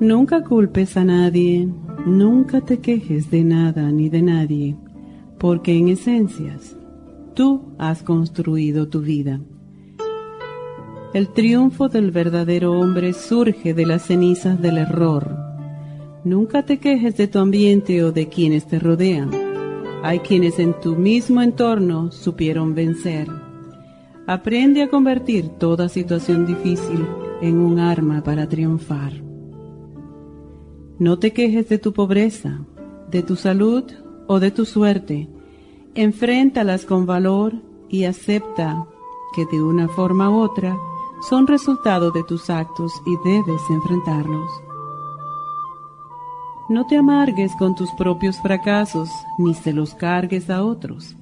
Nunca culpes a nadie, nunca te quejes de nada ni de nadie, porque en esencias tú has construido tu vida. El triunfo del verdadero hombre surge de las cenizas del error. Nunca te quejes de tu ambiente o de quienes te rodean. Hay quienes en tu mismo entorno supieron vencer. Aprende a convertir toda situación difícil en un arma para triunfar. No te quejes de tu pobreza, de tu salud o de tu suerte. Enfréntalas con valor y acepta que de una forma u otra son resultado de tus actos y debes enfrentarlos. No te amargues con tus propios fracasos ni se los cargues a otros.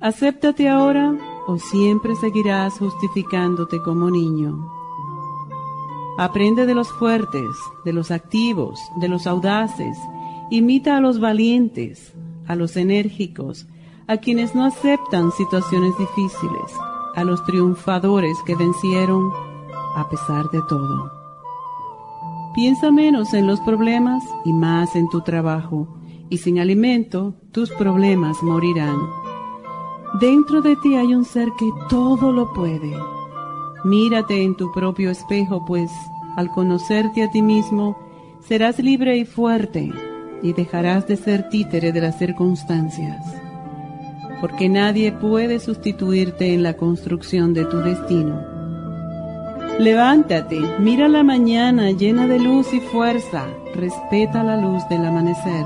Acéptate ahora o siempre seguirás justificándote como niño. Aprende de los fuertes, de los activos, de los audaces. Imita a los valientes, a los enérgicos, a quienes no aceptan situaciones difíciles, a los triunfadores que vencieron a pesar de todo. Piensa menos en los problemas y más en tu trabajo, y sin alimento tus problemas morirán. Dentro de ti hay un ser que todo lo puede Mírate en tu propio espejo, pues al conocerte a ti mismo, serás libre y fuerte y dejarás de ser títere de las circunstancias. Porque nadie puede sustituirte en la construcción de tu destino. Levántate, mira la mañana llena de luz y fuerza, respeta la luz del amanecer.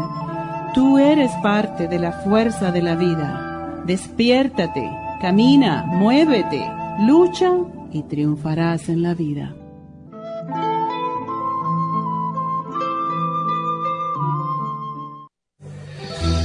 Tú eres parte de la fuerza de la vida. Despiértate, camina, muévete, lucha y triunfarás en la vida.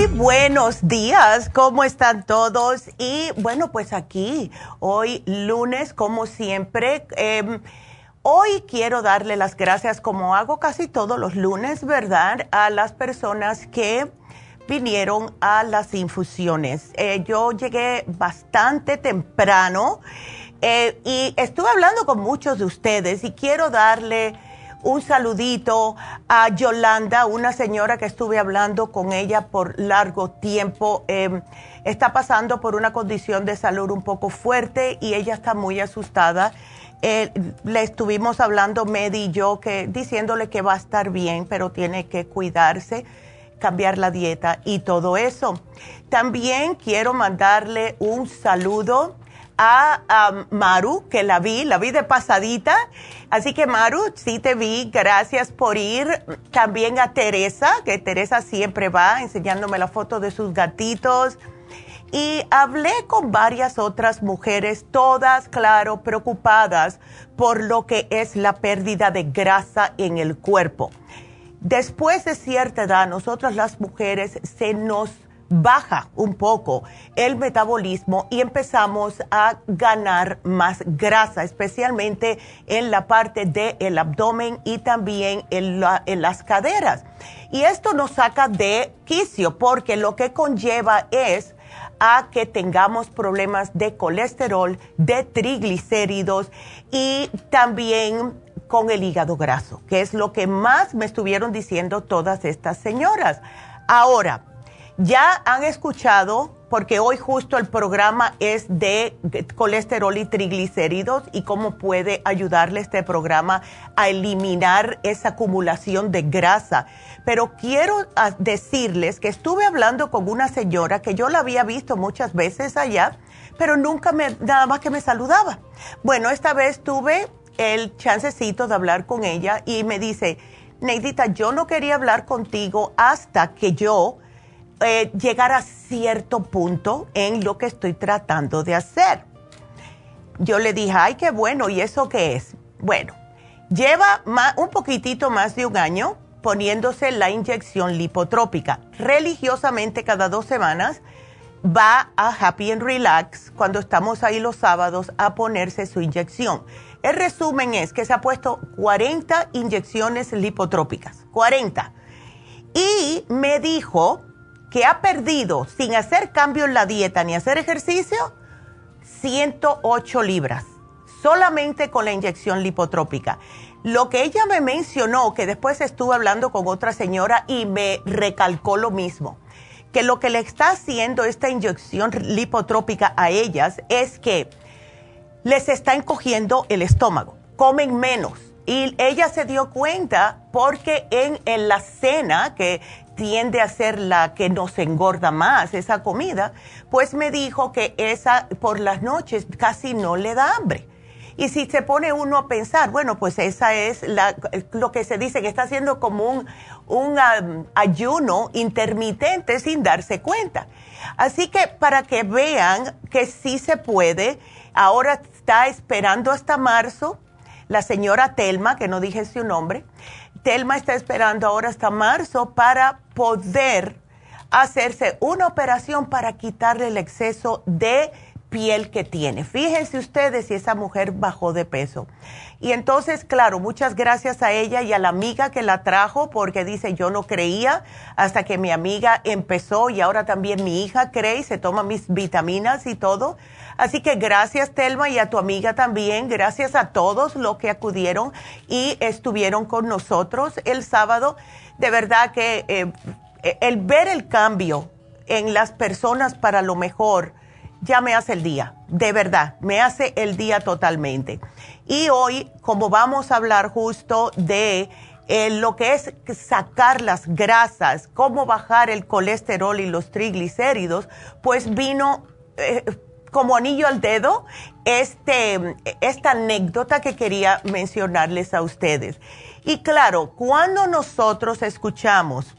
Muy buenos días, ¿cómo están todos? Y bueno, pues aquí, hoy lunes, como siempre, em, hoy quiero darle las gracias, como hago casi todos los lunes, ¿verdad? A las personas que vinieron a las infusiones. Eh, yo llegué bastante temprano eh, y estuve hablando con muchos de ustedes y quiero darle un saludito a Yolanda, una señora que estuve hablando con ella por largo tiempo. Em, está pasando por una condición de salud un poco fuerte y ella está muy asustada. Eh, le estuvimos hablando, Medi y yo, que, diciéndole que va a estar bien, pero tiene que cuidarse, cambiar la dieta y todo eso. También quiero mandarle un saludo a, Maru, que la vi, la vi de pasadita. Así que Maru, sí te vi, gracias por ir. También a Teresa, que Teresa siempre va enseñándome la foto de sus gatitos. Y hablé con varias otras mujeres, todas, claro, preocupadas por lo que es la pérdida de grasa en el cuerpo. Después de cierta edad, nosotras las mujeres se nos baja un poco el metabolismo y empezamos a ganar más grasa, especialmente en la parte del abdomen y también en, en las caderas. Y esto nos saca de quicio porque lo que conlleva es a que tengamos problemas de colesterol, de triglicéridos y también con el hígado graso, que es lo que más me estuvieron diciendo todas estas señoras. Ahora, ya han escuchado, porque hoy justo el programa es de colesterol y triglicéridos y cómo puede ayudarle este programa a eliminar esa acumulación de grasa. Pero quiero ah, decirles que estuve hablando con una señora que yo la había visto muchas veces allá, pero nunca me, nada más que me saludaba. Bueno, esta vez tuve el chancecito de hablar con ella y me dice, Neidita, yo no quería hablar contigo hasta que yo eh, llegar a cierto punto en lo que estoy tratando de hacer. Yo le dije, ay, qué bueno, ¿y eso qué es? Bueno, lleva un poquitito más de un año poniéndose la inyección lipotrópica. Religiosamente cada dos semanas va a Happy and Relax cuando estamos ahí los sábados a ponerse su inyección. El resumen es que se ha puesto 40 inyecciones lipotrópicas, 40. Y me dijo que ha perdido sin hacer cambio en la dieta ni hacer ejercicio 108 libras, solamente con la inyección lipotrópica. Lo que ella me mencionó, que después estuve hablando con otra señora y me recalcó lo mismo, que lo que le está haciendo esta inyección lipotrópica a ellas es que les está encogiendo el estómago, comen menos. Y ella se dio cuenta porque en, en la cena, que tiende a ser la que nos engorda más esa comida, pues me dijo que esa por las noches casi no le da hambre. Y si se pone uno a pensar, bueno, pues esa es la, lo que se dice que está haciendo como un, un ayuno intermitente sin darse cuenta. Así que para que vean que sí se puede, ahora está esperando hasta marzo la señora Telma, que no dije su nombre, Telma está esperando ahora hasta marzo para poder hacerse una operación para quitarle el exceso de piel que tiene. Fíjense ustedes si esa mujer bajó de peso. Y entonces, claro, muchas gracias a ella y a la amiga que la trajo, porque dice, yo no creía hasta que mi amiga empezó y ahora también mi hija cree y se toma mis vitaminas y todo. Así que gracias, Telma, y a tu amiga también. Gracias a todos los que acudieron y estuvieron con nosotros el sábado. De verdad que eh, el ver el cambio en las personas para lo mejor ya me hace el día, de verdad, me hace el día totalmente. Y hoy, como vamos a hablar justo de eh, lo que es sacar las grasas, cómo bajar el colesterol y los triglicéridos, pues vino... Eh, como anillo al dedo este, esta anécdota que quería mencionarles a ustedes. Y claro, cuando nosotros escuchamos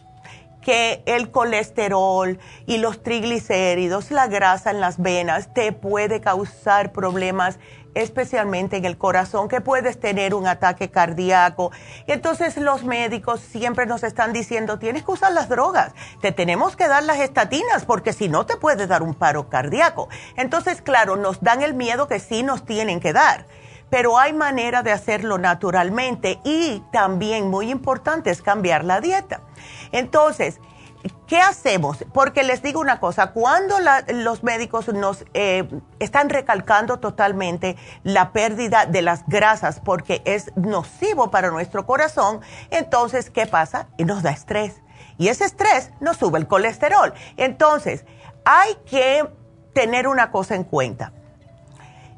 que el colesterol y los triglicéridos, la grasa en las venas, te puede causar problemas especialmente en el corazón, que puedes tener un ataque cardíaco. Entonces los médicos siempre nos están diciendo, tienes que usar las drogas, te tenemos que dar las estatinas, porque si no te puede dar un paro cardíaco. Entonces, claro, nos dan el miedo que sí nos tienen que dar, pero hay manera de hacerlo naturalmente y también muy importante es cambiar la dieta. Entonces, ¿Qué hacemos? Porque les digo una cosa, cuando los médicos nos eh, están recalcando totalmente la pérdida de las grasas porque es nocivo para nuestro corazón, entonces, ¿qué pasa? Nos da estrés. Y ese estrés nos sube el colesterol. Entonces, hay que tener una cosa en cuenta.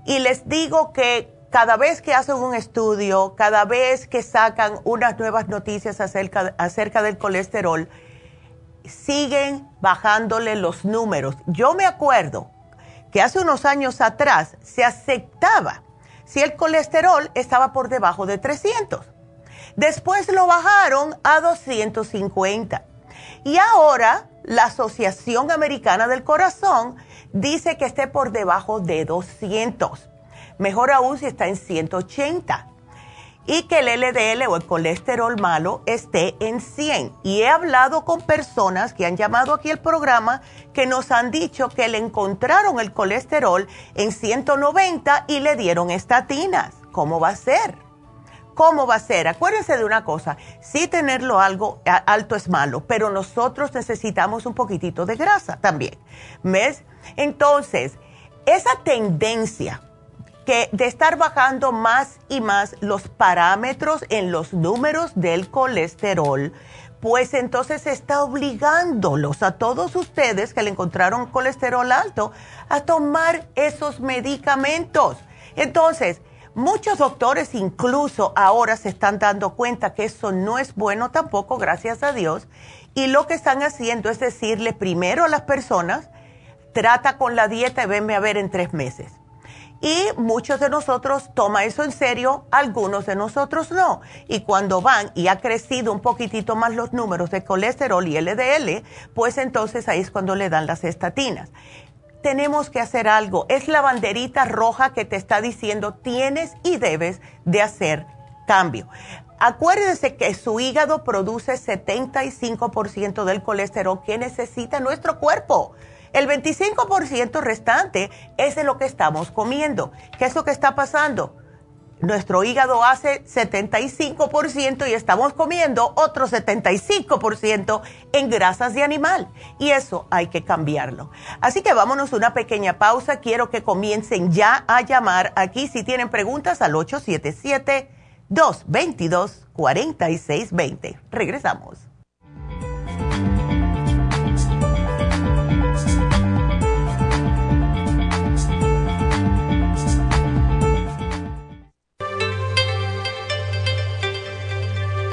Y les digo que cada vez que hacen un estudio, cada vez que sacan unas nuevas noticias acerca del colesterol, siguen bajándole los números. Yo me acuerdo que hace unos años atrás se aceptaba si el colesterol estaba por debajo de 300. Después lo bajaron a 250. Y ahora la Asociación Americana del Corazón dice que esté por debajo de 200. Mejor aún si está en 180 y que el LDL o el colesterol malo esté en 100. Y he hablado con personas que han llamado aquí al programa que nos han dicho que le encontraron el colesterol en 190 y le dieron estatinas. ¿Cómo va a ser? ¿Cómo va a ser? Acuérdense de una cosa, sí tenerlo algo alto es malo, pero nosotros necesitamos un poquitito de grasa también. ¿Ves? Entonces, esa tendencia que de estar bajando más y más los parámetros en los números del colesterol, pues entonces está obligándolos a todos ustedes que le encontraron colesterol alto a tomar esos medicamentos. Entonces, muchos doctores incluso ahora se están dando cuenta que eso no es bueno tampoco, gracias a Dios, y lo que están haciendo es decirle primero a las personas, trata con la dieta y venme a ver en tres meses y muchos de nosotros toma eso en serio, algunos de nosotros no. Y cuando van y ha crecido un poquitito más los números de colesterol y LDL, pues entonces ahí es cuando le dan las estatinas. Tenemos que hacer algo. Es la banderita roja que te está diciendo tienes y debes de hacer cambio. Acuérdense que su hígado produce 75% del colesterol que necesita nuestro cuerpo. El 25% restante es de lo que estamos comiendo. ¿Qué es lo que está pasando? Nuestro hígado hace 75% y estamos comiendo otro 75% en grasas de animal. Y eso hay que cambiarlo. Así que vámonos una pequeña pausa. Quiero que comiencen ya a llamar aquí si tienen preguntas al 877-222-4620. Regresamos.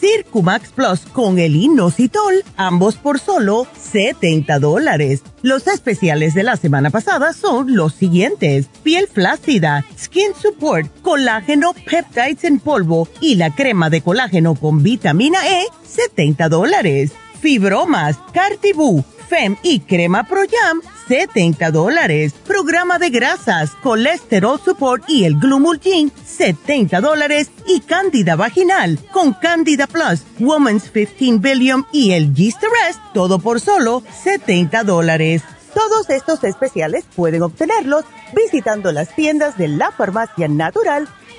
Circumax Plus con el inositol, ambos por solo 70 dólares. Los especiales de la semana pasada son los siguientes. Piel flácida, Skin Support, colágeno peptides en polvo y la crema de colágeno con vitamina E, 70 dólares. Fibromas, Cartibú, FEM y crema Pro Jam, 70 dólares. Programa de grasas, colesterol support y el glumulgin, 70 dólares. Y cándida vaginal con Candida Plus, Woman's 15 Billion y el Gist Rest, todo por solo 70 dólares. Todos estos especiales pueden obtenerlos visitando las tiendas de la farmacia natural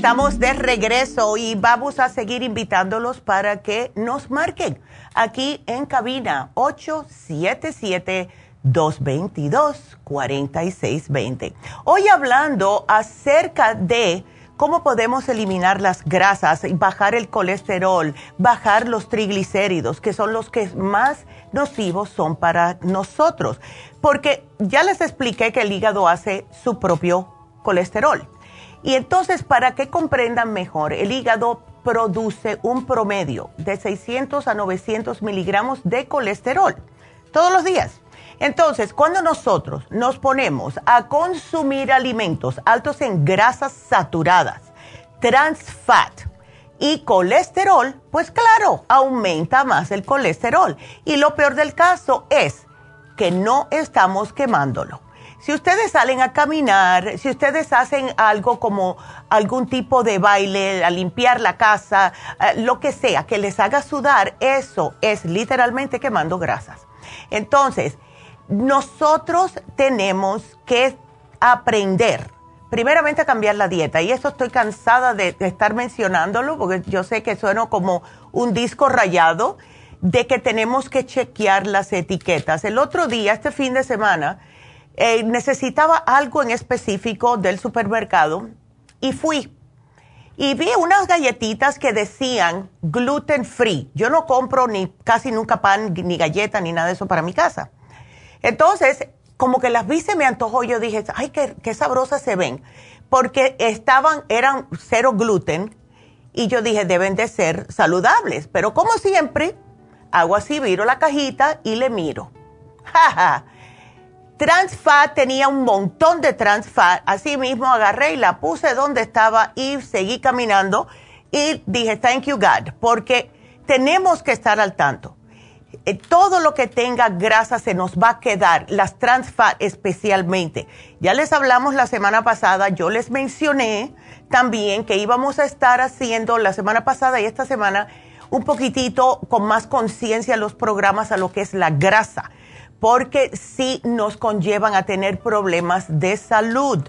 Estamos de regreso y vamos a seguir invitándolos para que nos marquen aquí en cabina 877 222-4620. Hoy hablando acerca de cómo podemos eliminar las grasas, bajar el colesterol, bajar los triglicéridos, que son los que más nocivos son para nosotros. Porque ya les expliqué que el hígado hace su propio colesterol. Y entonces, para que comprendan mejor, el hígado produce un promedio de 600 a 900 miligramos de colesterol todos los días. Entonces, cuando nosotros nos ponemos a consumir alimentos altos en grasas saturadas, trans fat y colesterol, pues claro, aumenta más el colesterol. Y lo peor del caso es que no estamos quemándolo. Si ustedes salen a caminar, si ustedes hacen algo como algún tipo de baile, a limpiar la casa, eh, lo que sea, que les haga sudar, eso es literalmente quemando grasas. Entonces, nosotros tenemos que aprender, primeramente a cambiar la dieta. Y eso estoy cansada de, estar mencionándolo porque yo sé que suena como un disco rayado de que tenemos que chequear las etiquetas. El otro día, este fin de semana, eh, necesitaba algo en específico del supermercado y fui. Y vi unas galletitas que decían gluten free. Yo no compro ni casi nunca pan, ni galleta, ni nada de eso para mi casa. Entonces, como que las vi, se me antojó. Yo dije, ay, qué, sabrosas se ven. Porque estaban, eran cero gluten. Y yo dije, deben de ser saludables. Pero como siempre, hago así, viro la cajita y le miro. Jaja. Trans fat tenía un montón de trans fat. Así mismo agarré y la puse donde estaba y seguí caminando. Y dije, thank you God, porque tenemos que estar al tanto. Eh, todo lo que tenga grasa se nos va a quedar, las trans fat especialmente. Ya les hablamos la semana pasada, yo les mencioné también que íbamos a estar haciendo la semana pasada y esta semana un poquitito con más conciencia los programas a lo que es la grasa, porque sí nos conllevan a tener problemas de salud.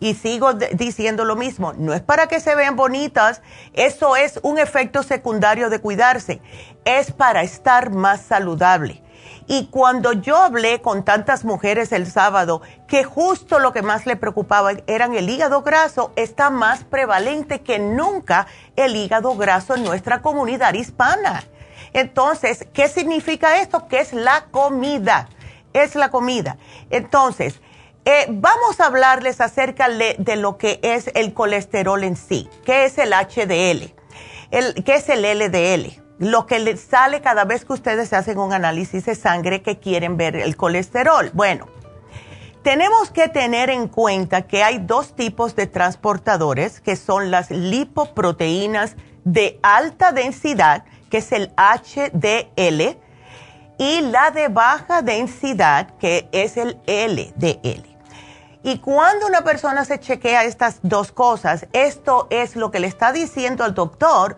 Y sigo diciendo lo mismo, no es para que se vean bonitas, eso es un efecto secundario de cuidarse, es para estar más saludable. Y cuando yo hablé con tantas mujeres el sábado que justo lo que más le preocupaba eran el hígado graso, está más prevalente que nunca el hígado graso en nuestra comunidad hispana. Entonces, ¿qué significa esto? Que es la comida, es la comida. Entonces, eh, vamos a hablarles acerca de, lo que es el colesterol en sí, qué es el HDL, qué es el LDL, lo que les sale cada vez que ustedes hacen un análisis de sangre que quieren ver el colesterol. Bueno, tenemos que tener en cuenta que hay dos tipos de transportadores, que son las lipoproteínas de alta densidad, que es el HDL, y la de baja densidad, que es el LDL. Y cuando una persona se chequea estas dos cosas, esto es lo que le está diciendo al doctor,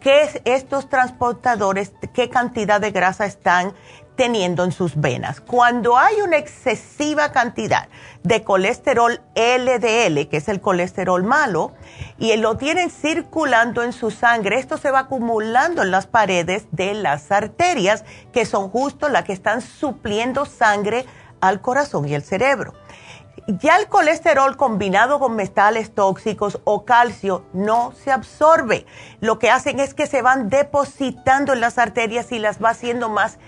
que estos transportadores, qué cantidad de grasa están teniendo en sus venas. Cuando hay una excesiva cantidad de colesterol LDL, que es el colesterol malo, y lo tienen circulando en su sangre, esto se va acumulando en las paredes de las arterias, que son justo las que están supliendo sangre al corazón y el cerebro ya el colesterol combinado con metales tóxicos o calcio no se absorbe. Lo que hacen es que se van depositando en las arterias y las va haciendo más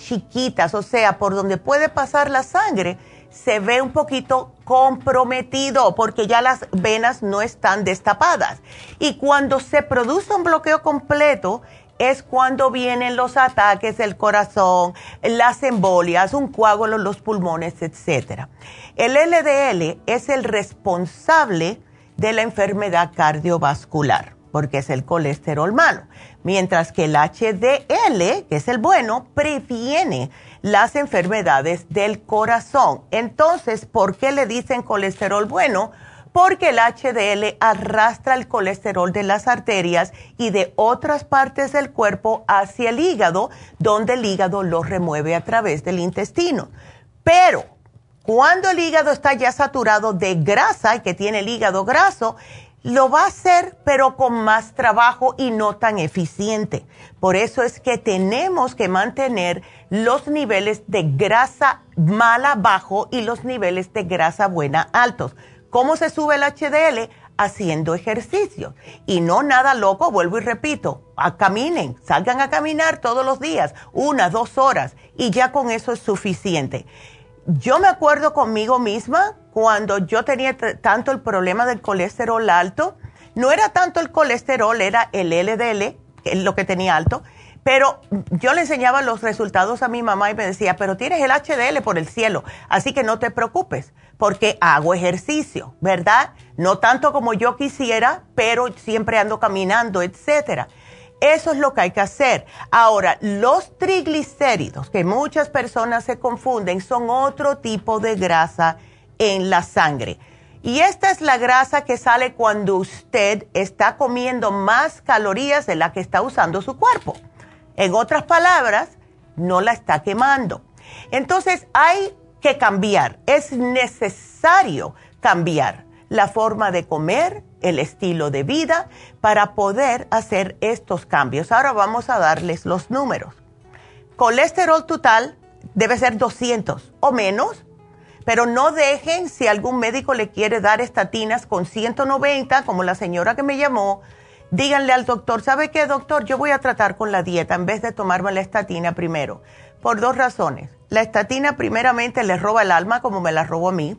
chiquitas, o sea, por donde puede pasar la sangre se ve un poquito comprometido porque ya las venas no están destapadas. Y cuando se produce un bloqueo completo, es cuando vienen los ataques del corazón, las embolias, un coágulo en los pulmones, etc. El LDL es el responsable de la enfermedad cardiovascular, porque es el colesterol malo. Mientras que el HDL, que es el bueno, previene las enfermedades del corazón. Entonces, ¿por qué le dicen colesterol bueno? porque el HDL arrastra el colesterol de las arterias y de otras partes del cuerpo hacia el hígado, donde el hígado lo remueve a través del intestino. Pero cuando el hígado está ya saturado de grasa y que tiene el hígado graso, lo va a hacer pero con más trabajo y no tan eficiente. Por eso es que tenemos que mantener los niveles de grasa mala bajo y los niveles de grasa buena altos. ¿Cómo se sube el HDL? Haciendo ejercicio. Y no nada loco, vuelvo y repito, a caminen, salgan a caminar todos los días, una, dos horas, y ya con eso es suficiente. Yo me acuerdo conmigo misma cuando yo tenía tanto el problema del colesterol alto, no era tanto el colesterol, era el LDL, lo que tenía alto, pero yo le enseñaba los resultados a mi mamá y me decía, pero tienes el HDL por el cielo, así que no te preocupes porque hago ejercicio, ¿verdad? No tanto como yo quisiera, pero siempre ando caminando, etcétera. Eso es lo que hay que hacer. Ahora, los triglicéridos, que muchas personas se confunden, son otro tipo de grasa en la sangre. Y esta es la grasa que sale cuando usted está comiendo más calorías de la que está usando su cuerpo. En otras palabras, no la está quemando. Entonces, hay que cambiar. Es necesario cambiar la forma de comer, el estilo de vida, para poder hacer estos cambios. Ahora vamos a darles los números. Colesterol total debe ser 200 o menos, pero no dejen si algún médico le quiere dar estatinas con 190, como la señora que me llamó, díganle al doctor, ¿sabe qué, doctor? Yo voy a tratar con la dieta en vez de tomarme la estatina primero, por dos razones. La estatina primeramente le roba el alma, como me la robó a mí,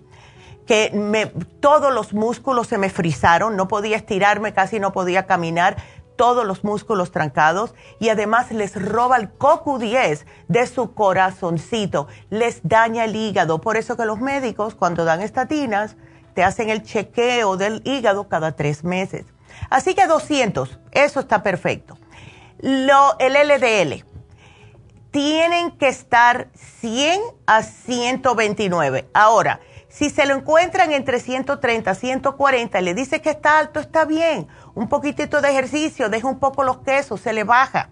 que todos los músculos se me frizaron, no podía estirarme, casi no podía caminar, todos los músculos trancados y además les roba el CoQ10 de su corazoncito, les daña el hígado. Por eso que los médicos cuando dan estatinas te hacen el chequeo del hígado cada tres meses. Así que 200, eso está perfecto. Lo, el LDL, tienen que estar 100 a 129. Ahora, si se lo encuentran entre 130 y 140 y le dice que está alto, está bien. Un poquitito de ejercicio, deja un poco los quesos, se le baja.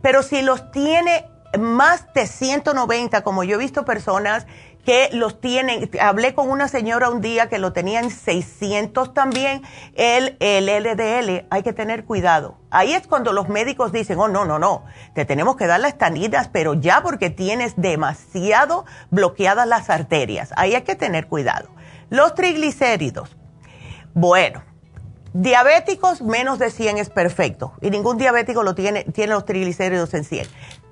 Pero si los tiene más de 190, como yo he visto personas que los tienen, hablé con una señora un día que lo tenía en 600 también, el, LDL, hay que tener cuidado. Ahí es cuando los médicos dicen, oh, no, no, no, te tenemos que dar las tanidas, pero ya porque tienes demasiado bloqueadas las arterias. Ahí hay que tener cuidado. Los triglicéridos. Bueno, diabéticos menos de 100 es perfecto y ningún diabético lo tiene, tiene los triglicéridos en 100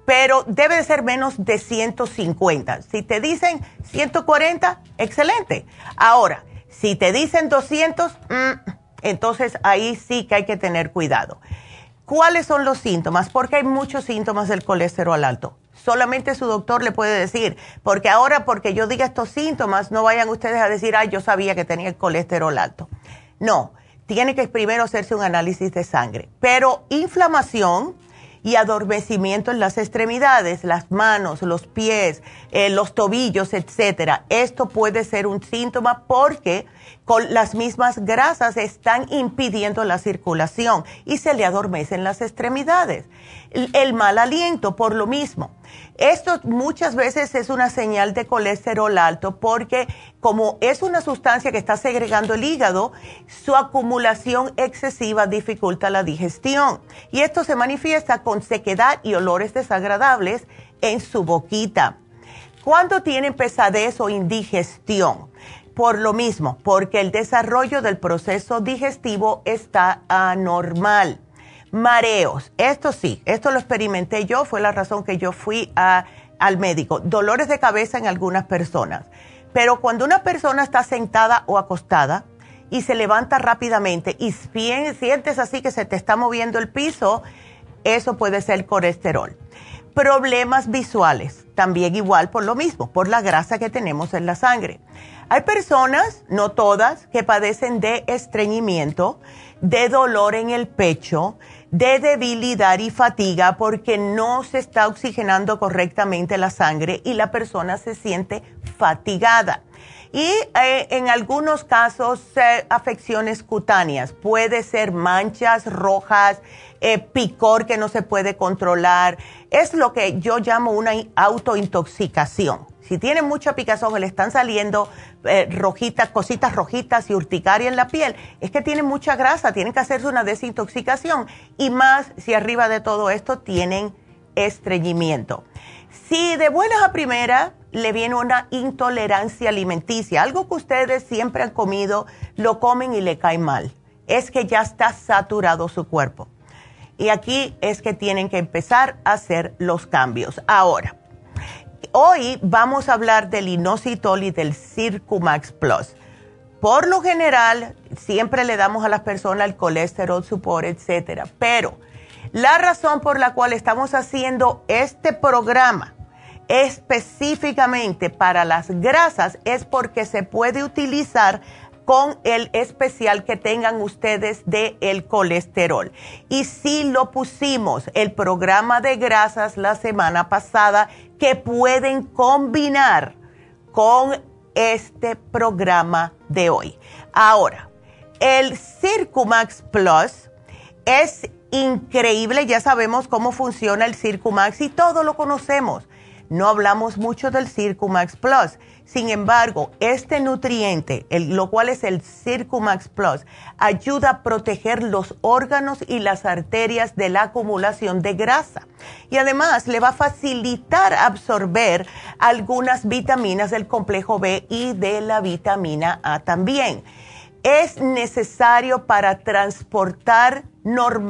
pero debe de ser menos de 150. Si te dicen 140, excelente. Ahora, si te dicen 200, mm, entonces ahí sí que hay que tener cuidado. ¿Cuáles son los síntomas? Porque hay muchos síntomas del colesterol alto. Solamente su doctor le puede decir, porque ahora porque yo diga estos síntomas, no vayan ustedes a decir, ay, yo sabía que tenía el colesterol alto. No, tiene que primero hacerse un análisis de sangre. Pero inflamación, y adormecimiento en las extremidades, las manos, los pies, eh, los tobillos, etcétera. Esto puede ser un síntoma porque las mismas grasas están impidiendo la circulación y se le adormecen las extremidades. El, mal aliento, por lo mismo. Esto muchas veces es una señal de colesterol alto porque como es una sustancia que está segregando el hígado, su acumulación excesiva dificulta la digestión. Y esto se manifiesta con sequedad y olores desagradables en su boquita. Cuando tienen pesadez o indigestión, por lo mismo, porque el desarrollo del proceso digestivo está anormal. Mareos, esto sí, esto lo experimenté yo, fue la razón que yo fui al médico. Dolores de cabeza en algunas personas. Pero cuando una persona está sentada o acostada y se levanta rápidamente y sientes así que se te está moviendo el piso, eso puede ser colesterol. Problemas visuales, también igual por lo mismo, por la grasa que tenemos en la sangre Hay personas, no todas, que padecen de estreñimiento, de dolor en el pecho, de debilidad y fatiga porque no se está oxigenando correctamente la sangre y la persona se siente fatigada. Y eh, en algunos casos, eh, afecciones cutáneas. Puede ser manchas rojas, eh, picor que no se puede controlar. Es lo que yo llamo una autointoxicación. Si tiene mucha picazón, le están saliendo rojitas, cositas rojitas y urticaria en la piel, es que tienen mucha grasa, tienen que hacerse una desintoxicación. Y más si arriba de todo esto tienen estreñimiento. Si de buenas a primeras le viene una intolerancia alimenticia, algo que ustedes siempre han comido, lo comen y le cae mal, es que ya está saturado su cuerpo. Y aquí es que tienen que empezar a hacer los cambios. Ahora, hoy vamos a hablar del inositol y del Circumax Plus. Por lo general, siempre le damos a las personas el colesterol support, etcétera, pero la razón por la cual estamos haciendo este programa específicamente para las grasas es porque se puede utilizar con el especial que tengan ustedes de el colesterol. Y si lo pusimos, el programa de grasas la semana pasada, que pueden combinar con este programa de hoy. Ahora, el Circumax Plus es increíble, ya sabemos cómo funciona el Circumax y todo lo conocemos no hablamos mucho del Circumax Plus. Sin embargo, este nutriente, lo cual es el Circumax Plus, ayuda a proteger los órganos y las arterias de la acumulación de grasa. Y además le va a facilitar absorber algunas vitaminas del complejo B y de la vitamina A también es necesario para transportar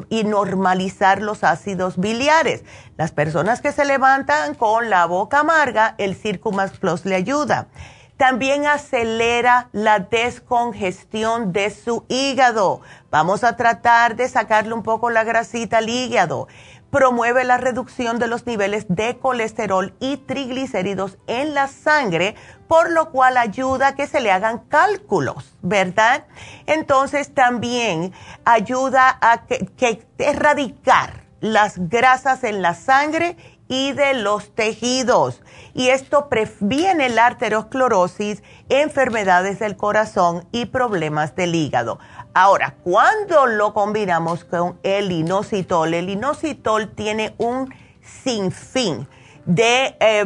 y normalizar los ácidos biliares. Las personas que se levantan con la boca amarga, el Circumax Plus le ayuda. También acelera la descongestión de su hígado. Vamos a tratar de sacarle un poco la grasita al hígado promueve la reducción de los niveles de colesterol y triglicéridos en la sangre, por lo cual ayuda a que se le hagan cálculos, ¿verdad? Entonces también ayuda a que, erradicar las grasas en la sangre y de los tejidos. Y esto previene la arteriosclerosis, enfermedades del corazón y problemas del hígado. Ahora, cuando lo combinamos con el inositol, el inositol tiene un sinfín de, eh,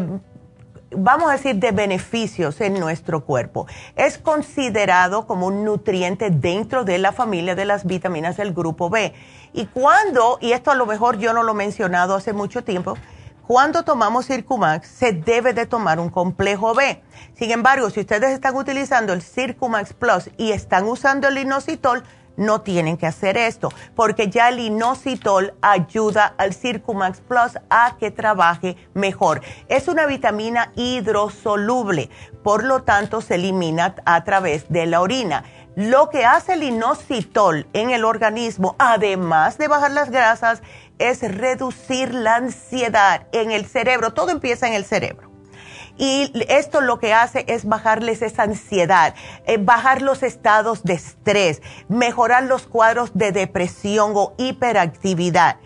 vamos a decir, de beneficios en nuestro cuerpo. Es considerado como un nutriente dentro de la familia de las vitaminas del grupo B. Y cuando, y esto a lo mejor yo no lo he mencionado hace mucho tiempo, cuando tomamos Circumax se debe de tomar un complejo B. Sin embargo, si ustedes están utilizando el Circumax Plus y están usando el inositol, no tienen que hacer esto, porque ya el inositol ayuda al Circumax Plus a que trabaje mejor. Es una vitamina hidrosoluble, por lo tanto se elimina a través de la orina. Lo que hace el inositol en el organismo, además de bajar las grasas, es reducir la ansiedad en el cerebro. Todo empieza en el cerebro. Y esto lo que hace es bajarles esa ansiedad, eh, bajar los estados de estrés, mejorar los cuadros de depresión o hiperactividad.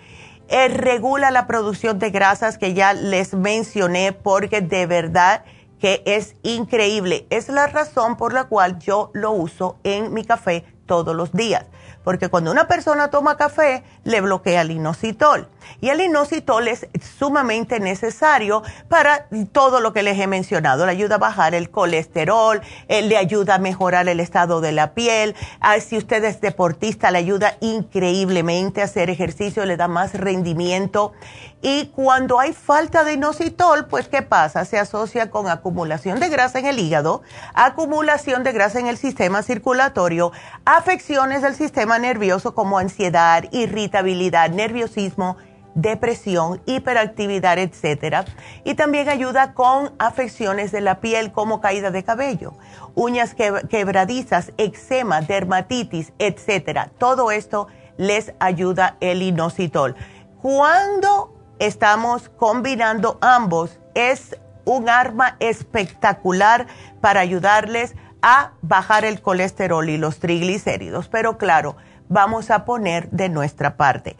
Eh, regula la producción de grasas que ya les mencioné porque de verdad que es increíble. Es la razón por la cual yo lo uso en mi café todos los días porque cuando una persona toma café le bloquea el inositol. Y el inositol es sumamente necesario para todo lo que les he mencionado. Le ayuda a bajar el colesterol, eh, le ayuda a mejorar el estado de la piel. Ah, si usted es deportista, le ayuda increíblemente a hacer ejercicio, le da más rendimiento. Y cuando hay falta de inositol, pues ¿qué pasa? Se asocia con acumulación de grasa en el hígado, acumulación de grasa en el sistema circulatorio, afecciones del sistema nervioso como ansiedad, irritabilidad, nerviosismo, depresión, hiperactividad, etc. Y también ayuda con afecciones de la piel como caída de cabello, uñas quebradizas, eczema, dermatitis, etc. Todo esto les ayuda el inositol. Cuando estamos combinando ambos. Es un arma espectacular para ayudarles a bajar el colesterol y los triglicéridos. Pero claro, vamos a poner de nuestra parte.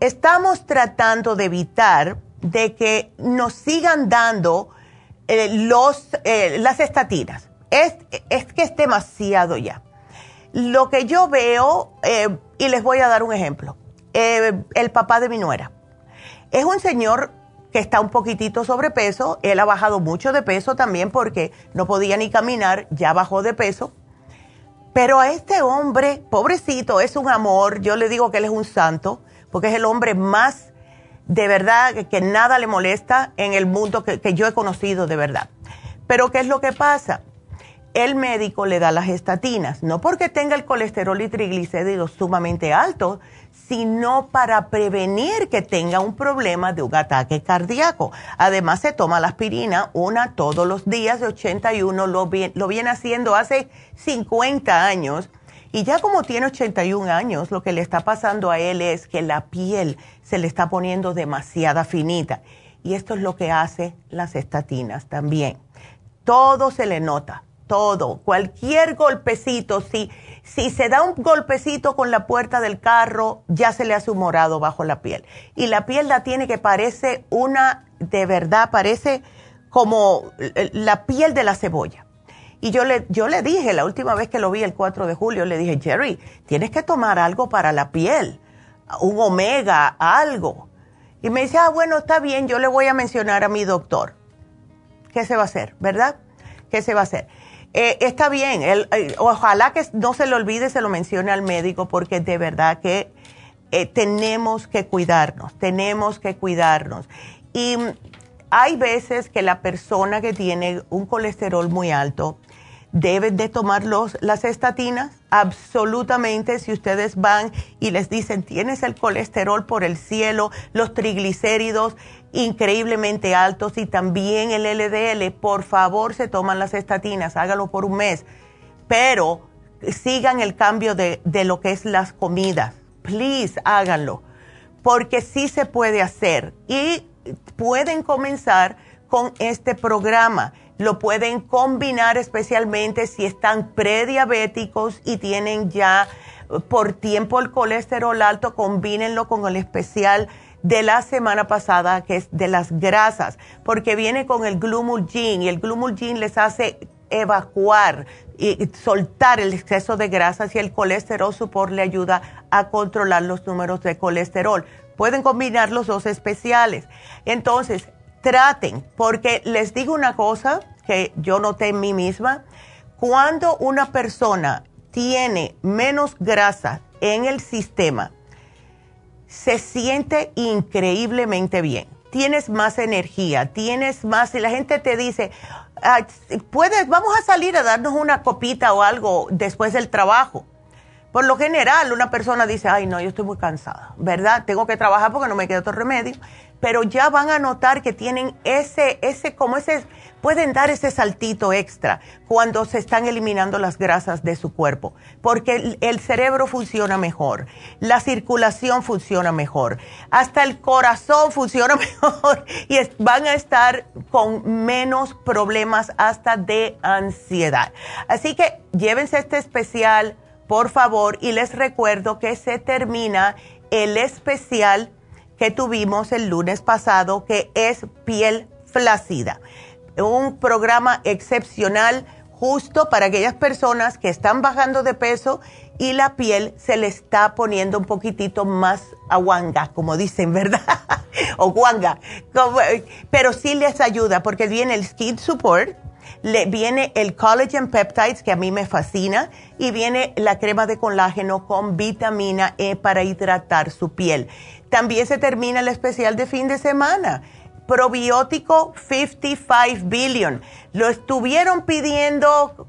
Estamos tratando de evitar de que nos sigan dando eh, los, eh, las estatinas. Es, es, que es demasiado ya. Lo que yo veo, eh, y les voy a dar un ejemplo, el papá de mi nuera. Es un señor que está un poquitito sobrepeso, él ha bajado mucho de peso también porque no podía ni caminar, ya bajó de peso. Pero a este hombre, pobrecito, es un amor, yo le digo que él es un santo, porque es el hombre más de verdad que, nada le molesta en el mundo que, que yo he conocido de verdad. Pero ¿qué es lo que pasa? el médico le da las estatinas, no porque tenga el colesterol y triglicéridos sumamente altos, sino para prevenir que tenga un problema de un ataque cardíaco. Además, se toma la aspirina una todos los días de 81, lo, lo viene haciendo hace 50 años. Y ya como tiene 81 años, lo que le está pasando a él es que la piel se le está poniendo demasiada finita. Y esto es lo que hace las estatinas también. Todo se le nota todo, cualquier golpecito, si, si se da un golpecito con la puerta del carro, ya se le hace un morado bajo la piel. Y la piel la tiene que parece una, de verdad, parece como la piel de la cebolla. Y yo le, yo le dije, la última vez que lo vi el 4 de julio, le dije, Jerry, tienes que tomar algo para la piel, un omega, algo. Y me dice, ah, bueno, está bien, yo le voy a mencionar a mi doctor. ¿Qué se va a hacer, verdad? ¿Qué se va a hacer? Eh, está bien, eh, ojalá que no se le olvide, se lo mencione al médico, porque de verdad que eh, tenemos que cuidarnos, tenemos que cuidarnos. Y mm, hay veces que la persona que tiene un colesterol muy alto debe de tomar los, las estatinas, absolutamente, si ustedes van y les dicen, tienes el colesterol por el cielo, los triglicéridos, increíblemente altos y también el LDL, por favor se toman las estatinas, hágalo por un mes, pero sigan el cambio de, de lo que es las comidas, please háganlo, porque sí se puede hacer y pueden comenzar con este programa. Lo pueden combinar especialmente si están prediabéticos y tienen ya por tiempo el colesterol alto, combínenlo con el especial de la semana pasada, que es de las grasas, porque viene con el glumulgin y el glumulgin les hace evacuar y soltar el exceso de grasas y el colesterol support le ayuda a controlar los números de colesterol. Pueden combinar los dos especiales. Entonces, traten, porque les digo una cosa que yo noté en mí misma, cuando una persona tiene menos grasa en el sistema, se siente increíblemente bien. Tienes más energía, tienes más, y la gente te dice, puedes, vamos a salir a darnos una copita o algo después del trabajo. Por lo general, una persona dice, ay, no, yo estoy muy cansada, ¿verdad? Tengo que trabajar porque no me queda otro remedio. Pero ya van a notar que tienen ese, ese, como ese, pueden dar ese saltito extra cuando se están eliminando las grasas de su cuerpo, porque el, cerebro funciona mejor, la circulación funciona mejor, hasta el corazón funciona mejor y van a estar con menos problemas hasta de ansiedad. Así que llévense este especial, por favor, y les recuerdo que se termina el especial que tuvimos el lunes pasado, que es piel flácida un programa excepcional justo para aquellas personas que están bajando de peso y la piel se le está poniendo un poquitito más aguanga, como dicen, ¿verdad? o guanga. Pero sí les ayuda porque viene el Skin Support, le viene el Collagen Peptides, que a mí me fascina, y viene la crema de colágeno con vitamina E para hidratar su piel. También se termina el especial de fin de semana probiótico 55 billion. Lo estuvieron pidiendo,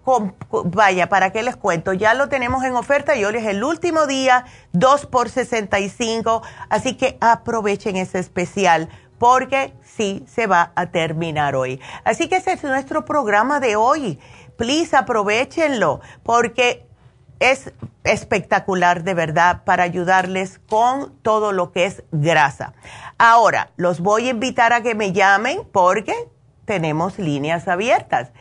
vaya, ¿para qué les cuento? Ya lo tenemos en oferta y hoy es el último día, 2 por 65, así que aprovechen ese especial porque sí se va a terminar hoy. Así que ese es nuestro programa de hoy. Please aprovechenlo porque es espectacular de verdad para ayudarles con todo lo que es grasa. Ahora, los voy a invitar a que me llamen porque tenemos líneas abiertas.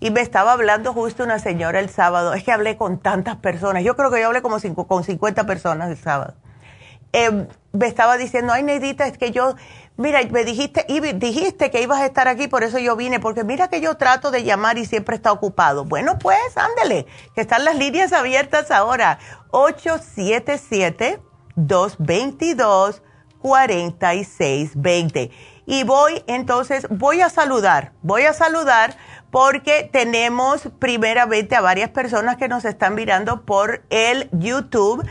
y me estaba hablando justo una señora el sábado. Es que hablé con tantas personas. Yo creo que yo hablé como con 50 personas el sábado. Em, me estaba diciendo, ay, Neidita, es que yo, mira, me dijiste, y dijiste que ibas a estar aquí, por eso yo vine, porque mira que yo trato de llamar y siempre está ocupado. Bueno, pues, ándele, que están las líneas abiertas ahora. 877-222-4620. Y voy, entonces, voy a saludar, voy a saludar porque tenemos primeramente a varias personas que nos están mirando por el YouTube.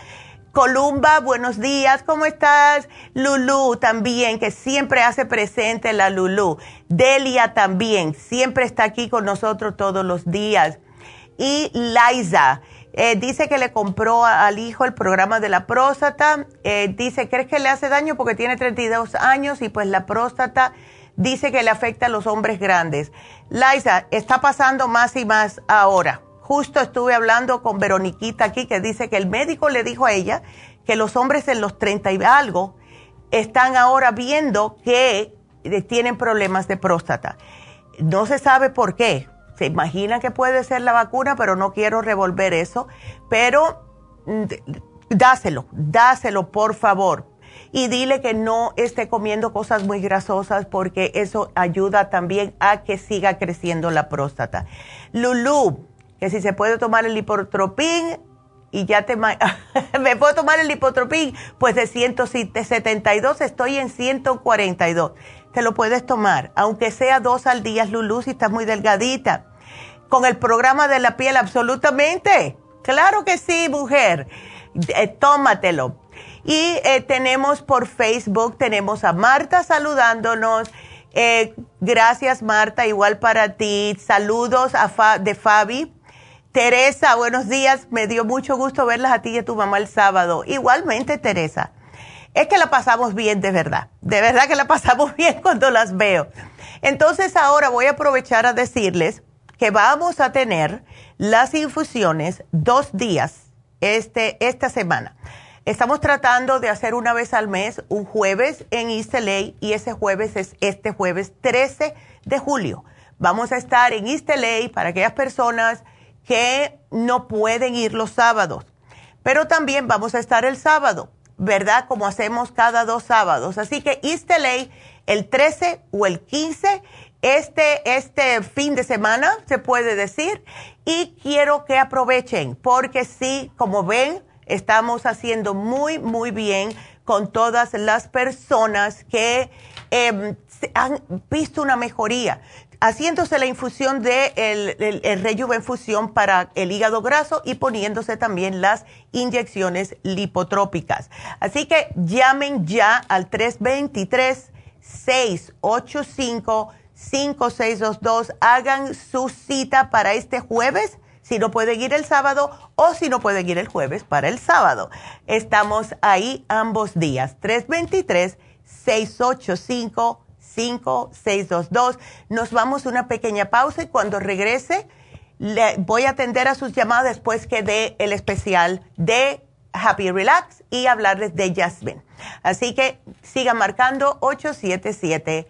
Columba, buenos días, ¿cómo estás? Lulu también, que siempre hace presente la Lulu. Delia también, siempre está aquí con nosotros todos los días. Y Liza, eh, dice que le compró al hijo el programa de la próstata. Eh, dice, ¿crees que le hace daño? Porque tiene 32 años y pues la próstata dice que le afecta a los hombres grandes. Liza, está pasando más y más ahora. Justo estuve hablando con Veroniquita aquí que dice que el médico le dijo a ella que los hombres en los 30 y algo están ahora viendo que tienen problemas de próstata. No se sabe por qué. Se imagina que puede ser la vacuna, pero no quiero revolver eso. Pero mm, dáselo, dáselo por favor, y dile que no esté comiendo cosas muy grasosas porque eso ayuda también a que siga creciendo la próstata. Lulu, que si se puede tomar el lipotropín y ya te... me puedo tomar el lipotropín, pues de 172 estoy en 142. Te lo puedes tomar, aunque sea dos al día, Lulu, si estás muy delgadita. Con el programa de la piel, absolutamente. Claro que sí, mujer. Eh, tómatelo y eh, tenemos por Facebook, tenemos a Marta saludándonos. Eh, gracias Marta, igual para ti. Saludos de Fabi. Teresa, buenos días. Me dio mucho gusto verlas a ti y a tu mamá el sábado. Igualmente, Teresa. Es que la pasamos bien, de verdad. De verdad que la pasamos bien cuando las veo. Entonces ahora voy a aprovechar a decirles que vamos a tener las infusiones dos días este, esta semana. Estamos tratando de hacer una vez al mes un jueves en East LA y ese jueves es este jueves 13 de julio. Vamos a estar en East LA para aquellas personas que no pueden ir los sábados, pero también vamos a estar el sábado, ¿verdad? Como hacemos cada dos sábados. Así que LA el 13 o el 15 este, este fin de semana, se puede decir, y quiero que aprovechen, porque sí, como ven, estamos haciendo muy, muy bien con todas las personas que em, han visto una mejoría. Haciéndose la infusión de el, el, para el hígado graso y poniéndose también las inyecciones lipotrópicas. Así que llamen ya al 323-685-5622. Hagan su cita para este jueves si no pueden ir el sábado o si no pueden ir el jueves para el sábado. Estamos ahí ambos días, 323-685-5622. Nos vamos a una pequeña pausa y cuando regrese voy a atender a sus llamadas después que dé el especial de Happy Relax y hablarles de Jasmine. Así que sigan marcando 877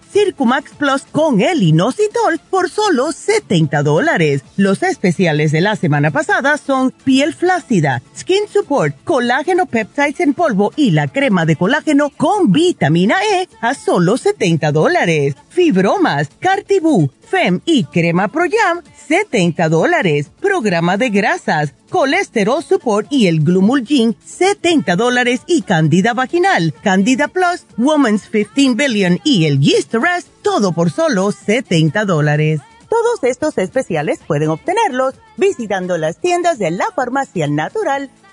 Circumax Plus con el inositol por solo 70 dólares. Los especiales de la semana pasada son piel flácida, skin support, colágeno peptides en polvo y la crema de colágeno con vitamina E a solo 70 dólares. Fibromas, Cartibú, FEM y crema Pro Jam, 70 dólares. Programa de grasas, colesterol support y el Glumulgin, 70 dólares. Y candida vaginal, candida plus, woman's 15 billion y el yeast rest, todo por solo 70 dólares. Todos estos especiales pueden obtenerlos visitando las tiendas de la farmacia natural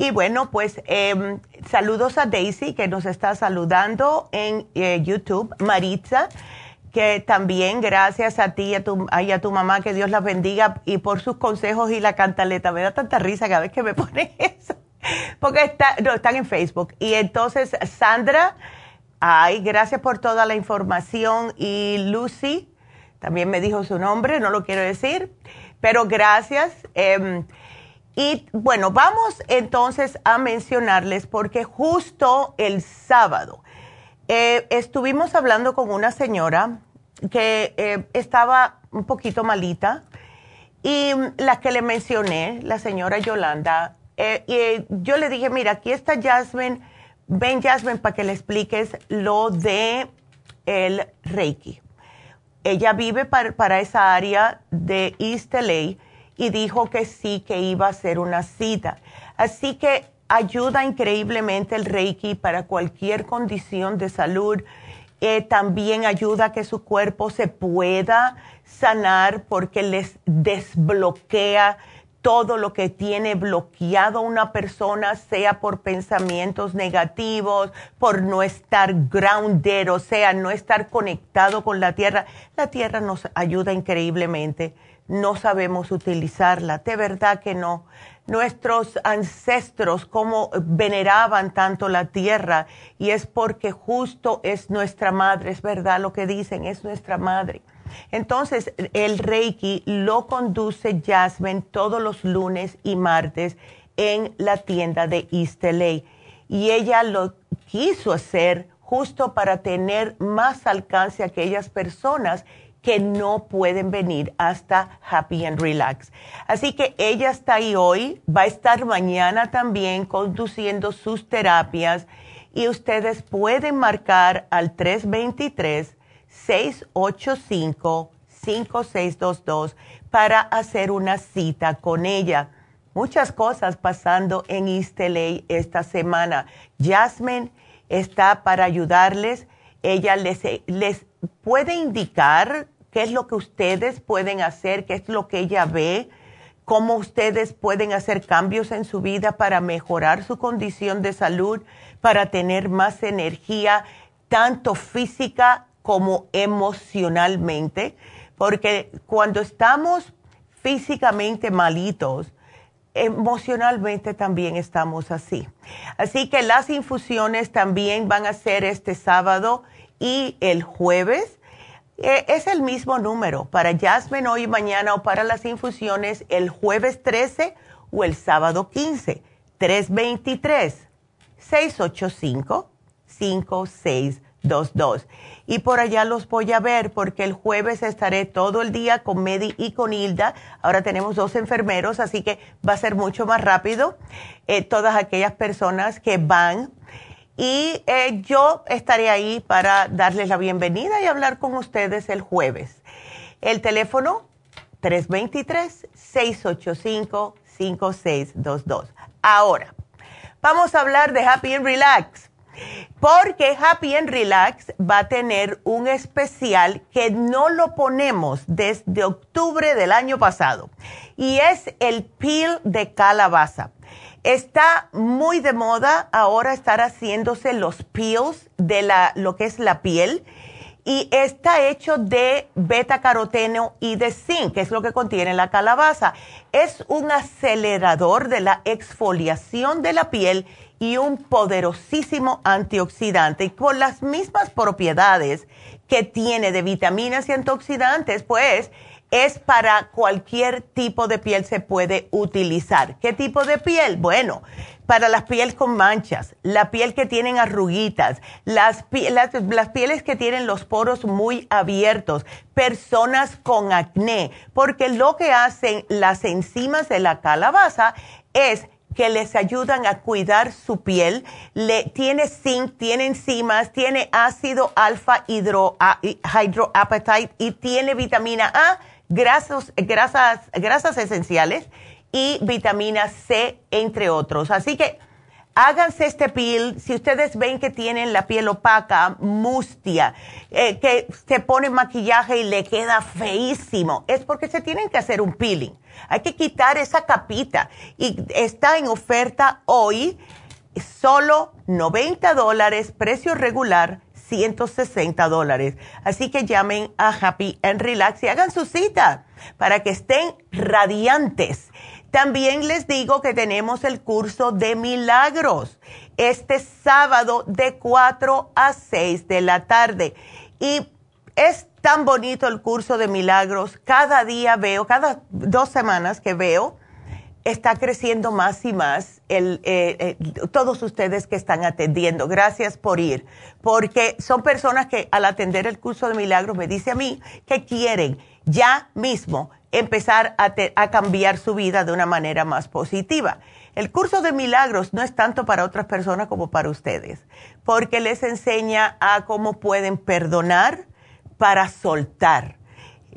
Y bueno, pues eh, Saludos a Daisy, que nos está saludando en eh, YouTube. Maritza, que también gracias a ti y a, tu, a tu mamá, que Dios las bendiga y por sus consejos y la cantaleta. Me da tanta risa cada vez que me pone eso. Porque está, no, están en Facebook. Y entonces, Sandra, ay, gracias por toda la información. Y Lucy, también me dijo su nombre, no lo quiero decir, pero gracias. Eh, y bueno, vamos entonces a mencionarles porque justo el sábado eh, estuvimos hablando con una señora que eh, estaba un poquito malita y la que le mencioné, la señora Yolanda, eh, y yo le dije, mira, aquí está Jasmine, ven Jasmine para que le expliques lo de el Reiki. Ella vive para, para esa área de East LA y dijo que sí, que iba a hacer una cita. Así que ayuda increíblemente el Reiki para cualquier condición de salud. Eh, también ayuda a que su cuerpo se pueda sanar porque les desbloquea todo lo que tiene bloqueado una persona, sea por pensamientos negativos, por no estar grounded, o sea, no estar conectado con la tierra. La tierra nos ayuda increíblemente no sabemos utilizarla. De verdad que no. Nuestros ancestros, como veneraban tanto la tierra, y es porque justo es nuestra madre, es verdad lo que dicen, es nuestra madre. Entonces, el Reiki lo conduce Jasmine todos los lunes y martes en la tienda de East. Y ella lo quiso hacer justo para tener más alcance a aquellas personas que no pueden venir hasta Happy and Relax. Así que ella está ahí hoy, va a estar mañana también conduciendo sus terapias y ustedes pueden marcar al 323-685-5622 para hacer una cita con ella. Muchas cosas pasando en LA esta semana. Jasmine está para ayudarles. Ella les, les puede indicar qué es lo que ustedes pueden hacer, qué es lo que ella ve, cómo ustedes pueden hacer cambios en su vida para mejorar su condición de salud, para tener más energía, tanto física como emocionalmente, porque cuando estamos físicamente malitos, emocionalmente también estamos así. Así que las infusiones también van a ser este sábado y el jueves. Eh, es el mismo número para Jasmine hoy y mañana o para las infusiones el jueves 13 o el sábado 15. 323-685-5622. 6622. Y por allá los voy a ver porque el jueves estaré todo el día con Medi y con Hilda. Ahora tenemos dos enfermeros, así que va a ser mucho más rápido. Eh, todas aquellas personas que van. Y eh, yo estaré ahí para darles la bienvenida y hablar con ustedes el jueves. El teléfono 323-685-5622. Ahora, vamos a hablar de Happy and Relax porque Happy and Relax va a tener un especial que no lo ponemos desde octubre del año pasado y es el peel de calabaza. Está muy de moda ahora estar haciéndose los peels de la, lo que es la piel y está hecho de beta caroteno y de zinc, que es lo que contiene la calabaza. Es un acelerador de la exfoliación de la piel y un poderosísimo antioxidante. Y con las mismas propiedades que tiene de vitaminas y antioxidantes, pues es para cualquier tipo de piel se puede utilizar. ¿Qué tipo de piel? Bueno, para las pieles con manchas, la piel que tienen arruguitas, las, pieles que tienen los poros muy abiertos, personas con acné, porque lo que hacen las enzimas de la calabaza es que les ayudan a cuidar su piel. Le, tiene zinc, tiene enzimas, tiene ácido alfa hydroapatite y tiene vitamina A, grasas, grasas, grasas esenciales y vitamina C, entre otros. Así que háganse este peel. Si ustedes ven que tienen la piel opaca, mustia, eh, que se pone maquillaje y le queda feísimo, es porque se tienen que hacer un peeling. Hay que quitar esa capita. Y está en oferta hoy solo 90 dólares, precio regular 160 dólares. Así que llamen a Happy and Relax y hagan su cita para que estén radiantes. También les digo que tenemos el curso de milagros este sábado de 4 a 6 de la tarde. Y es tan bonito el curso de milagros. Cada día veo, cada dos semanas que veo, está creciendo más y más eh, eh, todos ustedes que están atendiendo. Gracias por ir, porque son personas que al atender el curso de milagros me dice a mí que quieren ya mismo empezar a, cambiar su vida de una manera más positiva. El curso de milagros no es tanto para otras personas como para ustedes, porque les enseña a cómo pueden perdonar para soltar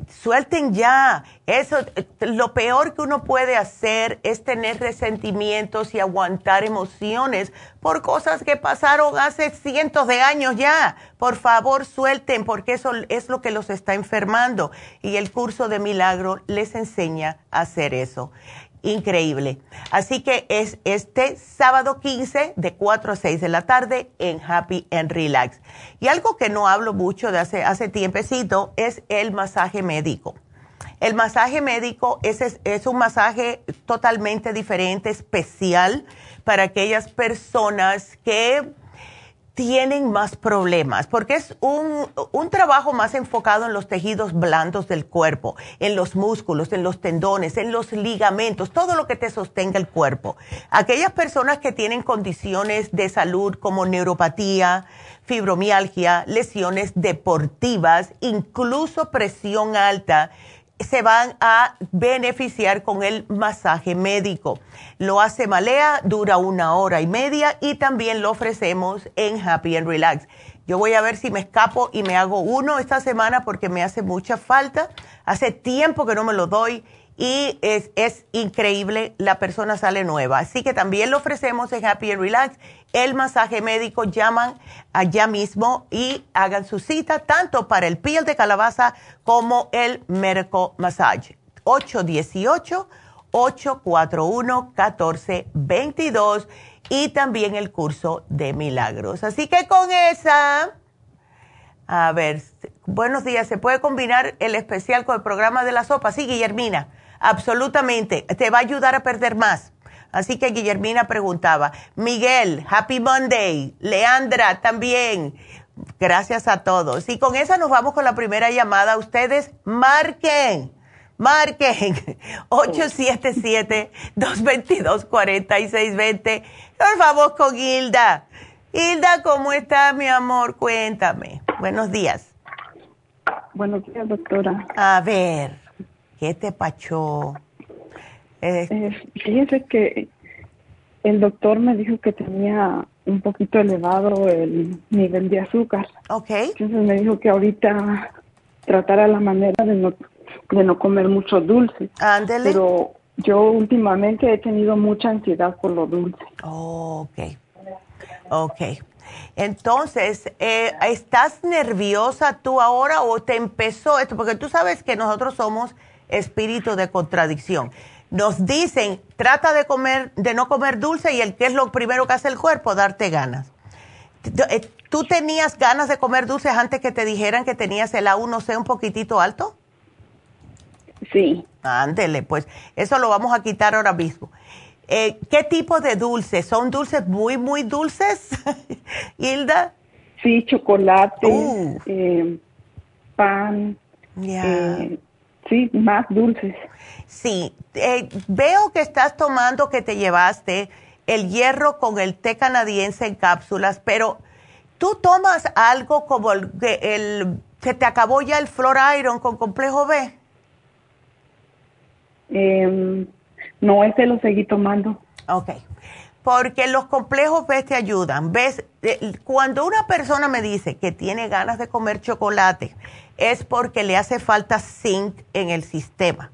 suelten ya. Eso, lo peor que uno puede hacer es tener resentimientos y aguantar emociones por cosas que pasaron hace cientos de años ya. Por favor, suelten, porque eso es lo que los está enfermando. Y el curso de milagro les enseña a hacer eso increíble. Así que es este sábado 15 de 4 a 6 de la tarde en Happy and Relax. Y algo que no hablo mucho de hace, hace tiempecito es el masaje médico. El masaje médico es, es un masaje totalmente diferente, especial para aquellas personas que tienen más problemas, porque es un, un, trabajo más enfocado en los tejidos blandos del cuerpo, en los músculos, en los tendones, en los ligamentos, todo lo que te sostenga el cuerpo. Aquellas personas que tienen condiciones de salud como neuropatía, fibromialgia, lesiones deportivas, incluso presión alta, se van a beneficiar con el masaje médico. Lo hace Malea, dura una hora y media y también lo ofrecemos en Happy and Relax. Yo voy a ver si me escapo y me hago uno esta semana porque me hace mucha falta. Hace tiempo que no me lo doy y es, es, increíble, la persona sale nueva. Así que también lo ofrecemos en Happy and Relax. El masaje médico, llaman allá mismo y hagan su cita tanto para el piel de calabaza como el Medical Massage. 818-841-1422 y también el curso de milagros. Así que con esa... A ver, buenos días. ¿Se puede combinar el especial con el programa de la sopa? Sí, Guillermina. Absolutamente, te va a ayudar a perder más. Así que Guillermina preguntaba, Miguel, Happy Monday, Leandra también. Gracias a todos. Y con esa nos vamos con la primera llamada. Ustedes marquen, marquen 877-222-4620. Nos vamos con Hilda. Hilda, ¿cómo estás, mi amor? Cuéntame. Buenos días. Buenos días, doctora. A ver, ¿qué te pachó? Eh, eh, fíjese que el doctor me dijo que tenía un poquito elevado el nivel de azúcar. Ok. Entonces me dijo que ahorita tratara la manera de no, de no comer mucho dulce. Ándele. Pero yo últimamente he tenido mucha ansiedad por lo dulce. Oh, ok. Ok. Entonces, eh, ¿estás nerviosa tú ahora o te empezó esto? Porque tú sabes que nosotros somos espíritu de contradicción. Nos dicen, trata de comer, de no comer dulce y el que es lo primero que hace el cuerpo, darte ganas. Eh, ¿Tú tenías ganas de comer dulces antes que te dijeran que tenías el A1C un poquitito alto? Sí. Ándele, pues eso lo vamos a quitar ahora mismo. Eh, ¿Qué tipo de dulces? ¿Son dulces muy, muy dulces, Hilda? Sí, chocolate, uh. eh, pan, eh, sí, más dulces. Sí, veo que estás tomando, que te llevaste el hierro con el té canadiense en cápsulas, pero tú tomas algo como el, el se te acabó ya el Flor Iron con complejo B. Eh, no, ese lo seguí tomando. Ok. Porque los complejos B te ayudan. ¿Ves? Eh, cuando una persona me dice que tiene ganas de comer chocolate, es porque le hace falta zinc en el sistema.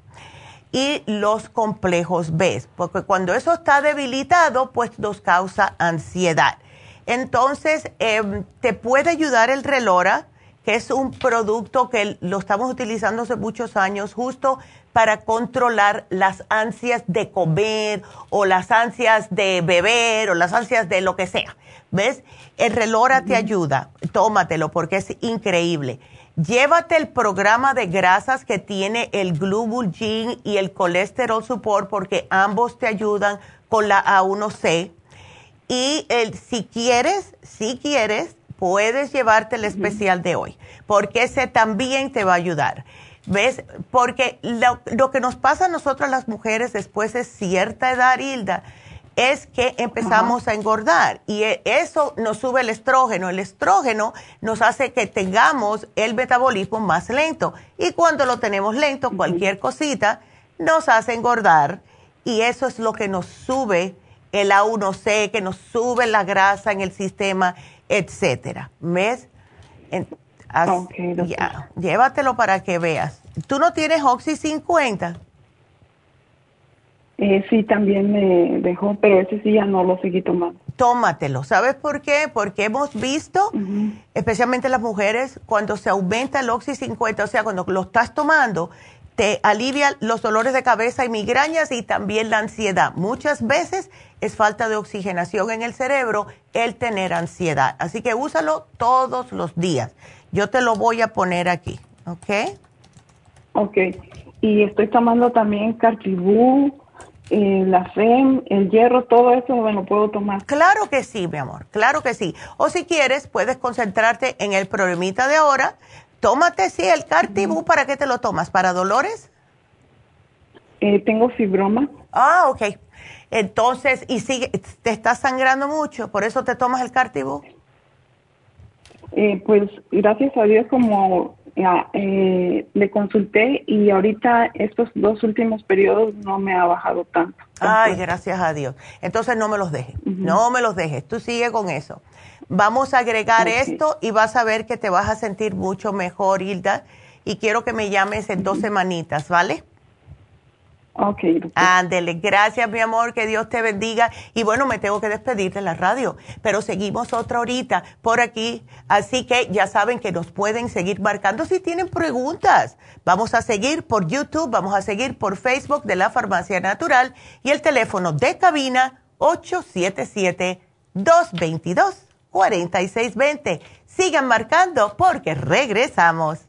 Y los complejos B, porque cuando eso está debilitado, pues nos causa ansiedad. Entonces, em, te puede ayudar el Relora, que es un producto que lo estamos utilizando hace muchos años, justo para controlar las ansias de comer o las ansias de beber o las ansias de lo que sea. ¿Ves? El relora te ayuda, tómatelo porque es increíble. Llévate el programa de grasas que tiene el Glubulgin y el Colesterol Support porque ambos te ayudan con la A1C. Y el, si quieres, si quieres, puedes llevarte el especial de hoy porque ese también te va a ayudar. ¿Ves? Porque lo, que nos pasa a nosotras las mujeres después de cierta edad, Hilda, es que empezamos a engordar y e, eso nos sube el estrógeno. El estrógeno nos hace que tengamos el metabolismo más lento y cuando lo tenemos lento, cualquier cosita nos hace engordar y eso es lo que nos sube el A1C, que nos sube la grasa en el sistema, etcétera. ¿Ves? Ya, llévatelo para que veas. ¿Tú no tienes Oxy 50? Eh, sí, también me dejó, pero ese sí ya no lo seguí tomando. Tómatelo. ¿Sabes por qué? Porque hemos visto, especialmente las mujeres, cuando se aumenta el Oxy 50, o sea, cuando lo estás tomando, te alivia los dolores de cabeza y migrañas y también la ansiedad. Muchas veces es falta de oxigenación en el cerebro el tener ansiedad. Así que úsalo todos los días. Yo te lo voy a poner aquí, ¿ok? Ok. Y estoy tomando también cartibú, eh, la FEM, el hierro, todo eso me lo puedo tomar. Claro que sí, mi amor, claro que sí. O si quieres, puedes concentrarte en el problemita de ahora. Tómate, sí, el cartibú, ¿para qué te lo tomas? ¿Para dolores? Eh, tengo fibroma. Ah, ok. Entonces, ¿y sigue, te está sangrando mucho? ¿Por eso te tomas el cartibú? Eh, pues gracias a Dios como eh, le consulté y ahorita estos dos últimos periodos no me ha bajado tanto. Ay, gracias a Dios. Entonces no me los dejes, no me los dejes, tú sigue con eso. Vamos a agregar esto y vas a ver que te vas a sentir mucho mejor, Hilda, y quiero que me llames en dos semanitas, ¿vale? Ok. Ándele, gracias mi amor, que Dios te bendiga. Y bueno, me tengo que despedir de la radio, pero seguimos otra horita por aquí. Así que ya saben que nos pueden seguir marcando si tienen preguntas. Vamos a seguir por YouTube, vamos a seguir por Facebook de la Farmacia Natural y el teléfono de cabina 877-222-4620. Sigan marcando porque regresamos.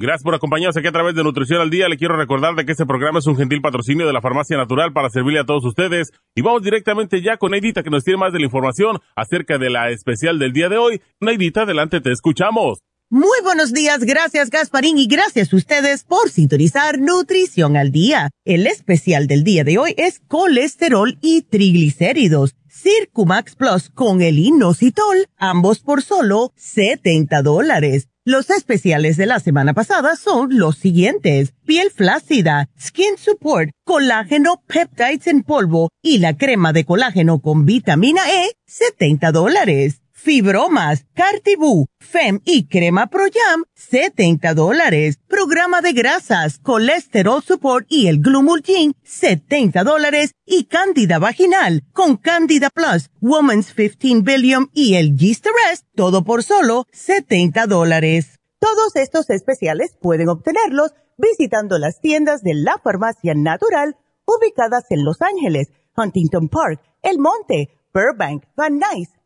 Gracias por acompañarnos aquí a través de Nutrición al Día. Le quiero recordar de que este programa es un gentil patrocinio de la Farmacia Natural para servirle a todos ustedes. Y vamos directamente ya con Neidita que nos tiene más de la información acerca de la especial del día de hoy. Neidita, adelante, te escuchamos. Muy buenos días, gracias Gasparín y gracias a ustedes por sintonizar Nutrición al Día. El especial del día de hoy es colesterol y triglicéridos. Circumax Plus con el inositol, ambos por solo 70 dólares. Los especiales de la semana pasada son los siguientes. Piel flácida, Skin Support, colágeno peptides en polvo y la crema de colágeno con vitamina E, 70 dólares. Fibromas, Cartibú, Fem y Crema Pro Jam, 70 dólares. Programa de grasas, Colesterol Support y el Glumulgin, 70 dólares. Y Candida Vaginal, con Candida Plus, Woman's 15 Billion y el Gist Rest, todo por solo 70 dólares. Todos estos especiales pueden obtenerlos visitando las tiendas de la Farmacia Natural ubicadas en Los Ángeles, Huntington Park, El Monte, Burbank, Van Nuys,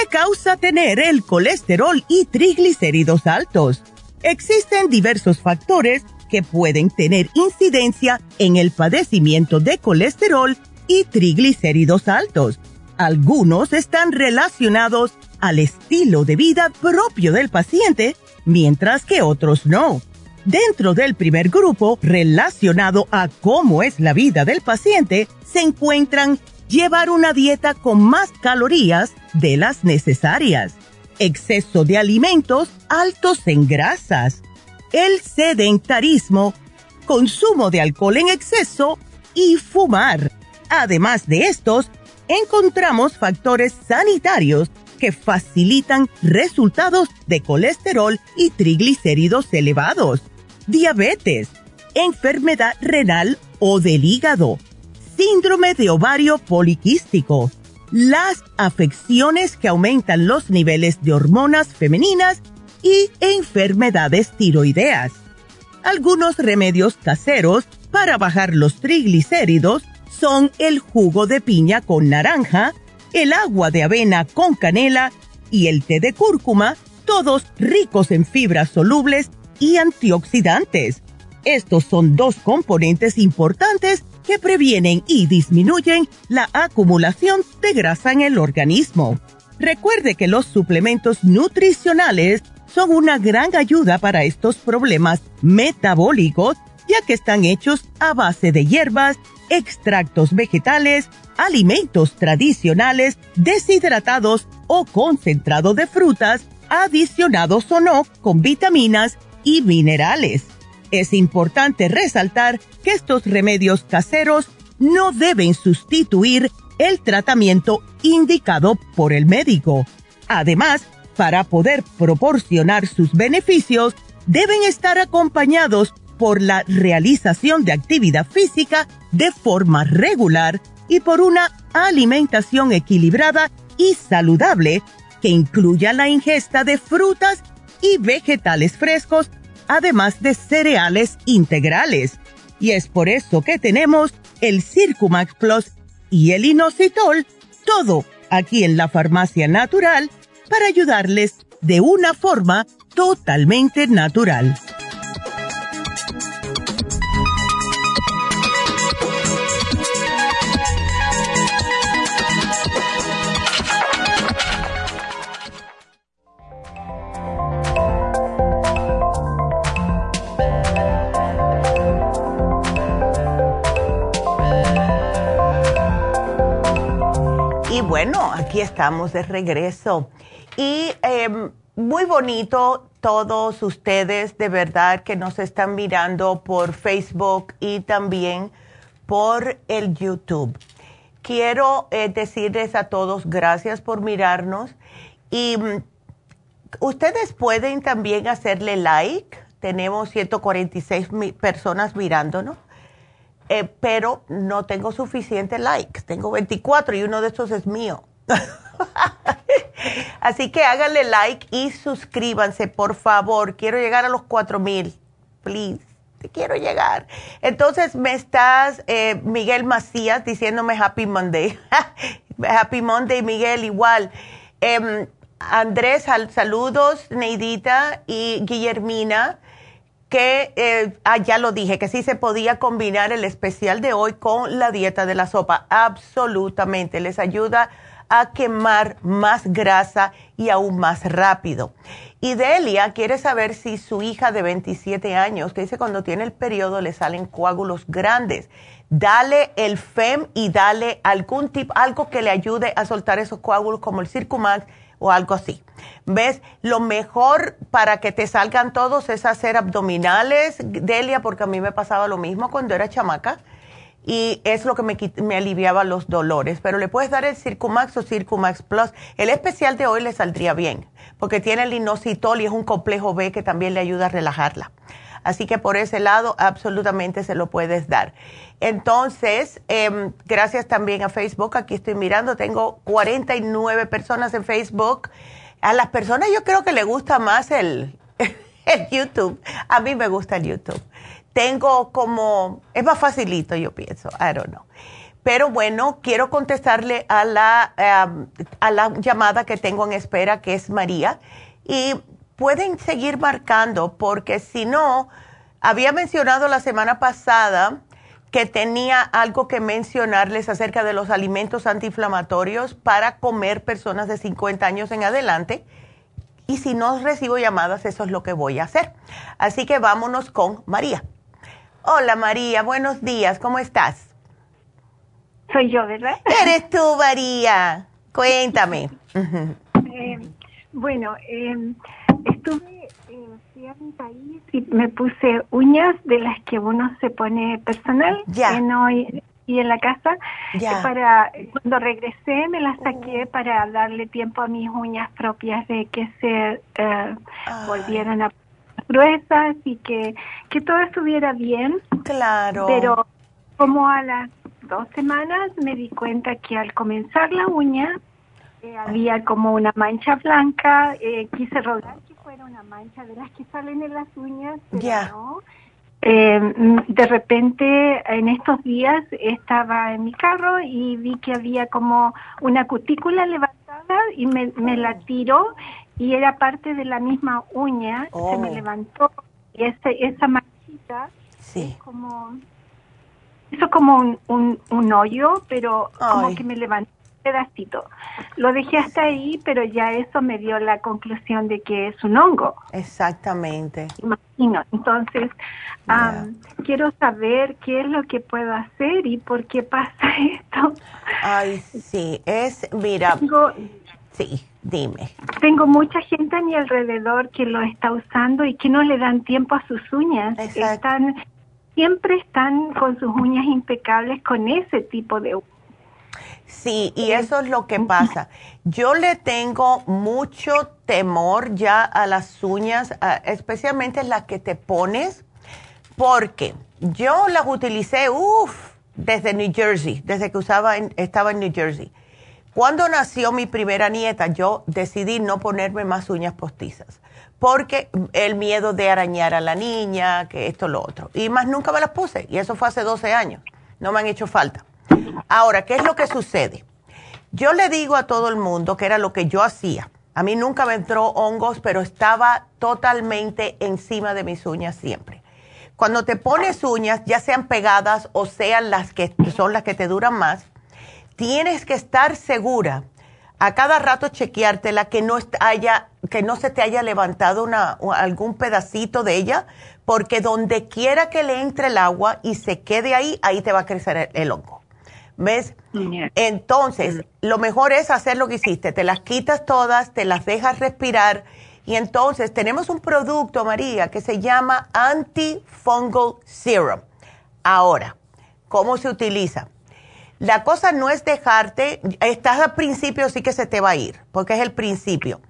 ¿Qué causa tener el colesterol y triglicéridos altos? Existen diversos factores que pueden tener incidencia en el padecimiento de colesterol y triglicéridos altos. Algunos están relacionados al estilo de vida propio del paciente, mientras que otros no. Dentro del primer grupo, relacionado a cómo es la vida del paciente, se encuentran llevar una dieta con más calorías de las necesarias, exceso de alimentos altos en grasas, el sedentarismo, consumo de alcohol en exceso y fumar. Además de estos, encontramos factores sanitarios que facilitan resultados de colesterol y triglicéridos elevados, diabetes, enfermedad renal o del hígado, síndrome de ovario poliquístico, las afecciones que aumentan los niveles de hormonas femeninas y enfermedades tiroideas. Algunos remedios caseros para bajar los triglicéridos son el jugo de piña con naranja, el agua de avena con canela y el té de cúrcuma, todos ricos en fibras solubles y antioxidantes. Estos son dos componentes importantes que previenen y disminuyen la acumulación de grasa en el organismo. Recuerde que los suplementos nutricionales son una gran ayuda para estos problemas metabólicos, ya que están hechos a base de hierbas, extractos vegetales, alimentos tradicionales, deshidratados o concentrado de frutas, adicionados o no con vitaminas y minerales. Es importante resaltar que estos remedios caseros no deben sustituir el tratamiento indicado por el médico. Además, para poder proporcionar sus beneficios, deben estar acompañados por la realización de actividad física de forma regular y por una alimentación equilibrada y saludable que incluya la ingesta de frutas y vegetales frescos, además de cereales integrales. Y es por eso que tenemos el Circumax Plus y el inositol, todo aquí en la farmacia natural para ayudarles de una forma totalmente natural. Bueno, aquí estamos de regreso. Y em, muy bonito todos ustedes de verdad que nos están mirando por Facebook y también por el YouTube. Quiero eh, decirles a todos gracias por mirarnos y mm, ustedes pueden también hacerle like. Tenemos 146 personas mirándonos eh, pero no tengo suficiente likes. Tengo 24 y uno de esos es mío. Así que háganle like y suscríbanse, por favor. Quiero llegar a los 4000. Please. Te quiero llegar. Entonces me estás, eh, Miguel Macías, diciéndome Happy Monday. Happy Monday, Miguel, igual. Em, Andrés, saludos, Neidita y Guillermina que, eh, ah, ya lo dije, que sí se podía combinar el especial de hoy con la dieta de la sopa. Absolutamente, les ayuda a quemar más grasa y aún más rápido. Y Delia quiere saber si su hija de 27 años, que dice cuando tiene el periodo le salen coágulos grandes, dale el FEM y dale algún tipo, algo que le ayude a soltar esos coágulos como el Circumax o algo así. ¿Ves? Lo mejor para que te salgan todos es hacer abdominales, Delia, porque a mí me pasaba lo mismo cuando era chamaca y es lo que me, me aliviaba los dolores. Pero le puedes dar el Circumax o Circumax Plus. El especial de hoy le saldría bien, porque tiene el inositol y es un complejo B que también le ayuda a relajarla. Así que por ese lado absolutamente se lo puedes dar. Entonces, em, gracias también a Facebook, aquí estoy mirando, tengo 49 personas en Facebook. A las personas yo creo que le gusta más el, el YouTube. A mí me gusta el YouTube. Tengo como, es más facilito yo pienso, I don't know. Pero bueno, quiero contestarle a la, em, a la llamada que tengo en espera, que es María. Y pueden seguir marcando porque si no, había mencionado la semana pasada que tenía algo que mencionarles acerca de los alimentos antiinflamatorios para comer personas de 50 años en adelante. Y si no recibo llamadas, eso es lo que voy a hacer. Así que vámonos con María. Hola María, buenos días, ¿cómo estás? Soy yo, ¿verdad? Eres tú, María. Cuéntame. Eh, bueno, eh, estuve, eh, fui a mi país y me puse uñas de las que uno se pone personal Ya. en y en la casa. Ya. Para cuando regresé me las saqué para darle tiempo a mis uñas propias de que se eh, volvieran a gruesas y que que todo estuviera bien. Claro. Pero como a las dos semanas me di cuenta que al comenzar la uña eh, había como una mancha blanca. eh, quise rogar fuera una mancha de las que salen en las uñas, pero no. Eh, de repente, en estos días, estaba en mi carro y vi que había como una cutícula levantada y me, me la tiró y era parte de la misma uña. Se me Oh. levantó y ese, esa manchita Sí. como hizo como un, un, un hoyo, pero como que me levantó pedacito. Lo dejé hasta ahí, pero ya eso me dio la conclusión de que es un hongo, Exactamente. imagino. Entonces, quiero saber qué es lo que puedo hacer y por qué pasa esto. Ay, sí, es, mira, Tengo, Sí, dime. Tengo mucha gente a mi alrededor que lo está usando y que no le dan tiempo a sus uñas. Están, siempre están con sus uñas impecables con ese tipo de Sí, y eso es lo que pasa. Yo le tengo mucho temor ya a las uñas, especialmente las que te pones, porque yo las utilicé, uff, desde New Jersey, desde que usaba estaba en New Jersey. Cuando nació mi primera nieta, yo decidí no ponerme más uñas postizas, porque el miedo de arañar a la niña, que esto, lo otro. Y más nunca me las puse, y eso fue hace 12 años. No me han hecho falta. Ahora, ¿qué es lo que sucede? Yo le digo a todo el mundo que era lo que yo hacía. A mí nunca me entró hongos, pero estaba totalmente encima de mis uñas siempre. Cuando te pones uñas, ya sean pegadas o sean las que son las que te duran más, tienes que estar segura a cada rato chequeártela que no haya, que no se te haya levantado una, algún pedacito de ella, porque donde quiera que le entre el agua y se quede ahí, ahí te va a crecer el hongo. ¿Ves? Entonces, lo mejor es hacer lo que hiciste, te las quitas todas, te las dejas respirar y entonces tenemos un producto, María, que se llama Antifungal Serum. Ahora, ¿cómo se utiliza? La cosa no es dejarte, estás al principio, sí que se te va a ir, porque es el principio.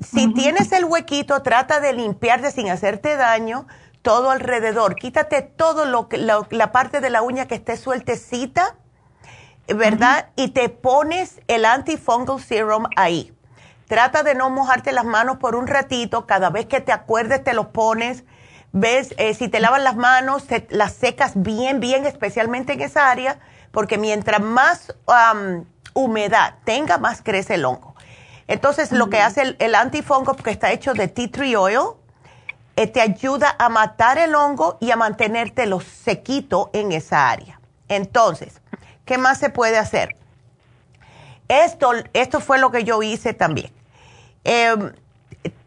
Si tienes el huequito, trata de limpiarte sin hacerte daño todo alrededor. Quítate todo lo que, la parte de la uña que esté sueltecita ¿verdad? Y te pones el antifungal serum ahí. Trata de no mojarte las manos por un ratito, cada vez que te acuerdes te los pones. ¿Ves? Eh, si te lavas las manos, las secas bien, bien, especialmente en esa área, porque mientras más humedad tenga, más crece el hongo. Entonces, lo que hace el, antifungal, que está hecho de tea tree oil, eh, te ayuda a matar el hongo y a mantenértelo sequito en esa área. Entonces, ¿Qué más se puede hacer? Esto, esto fue lo que yo hice también. Em,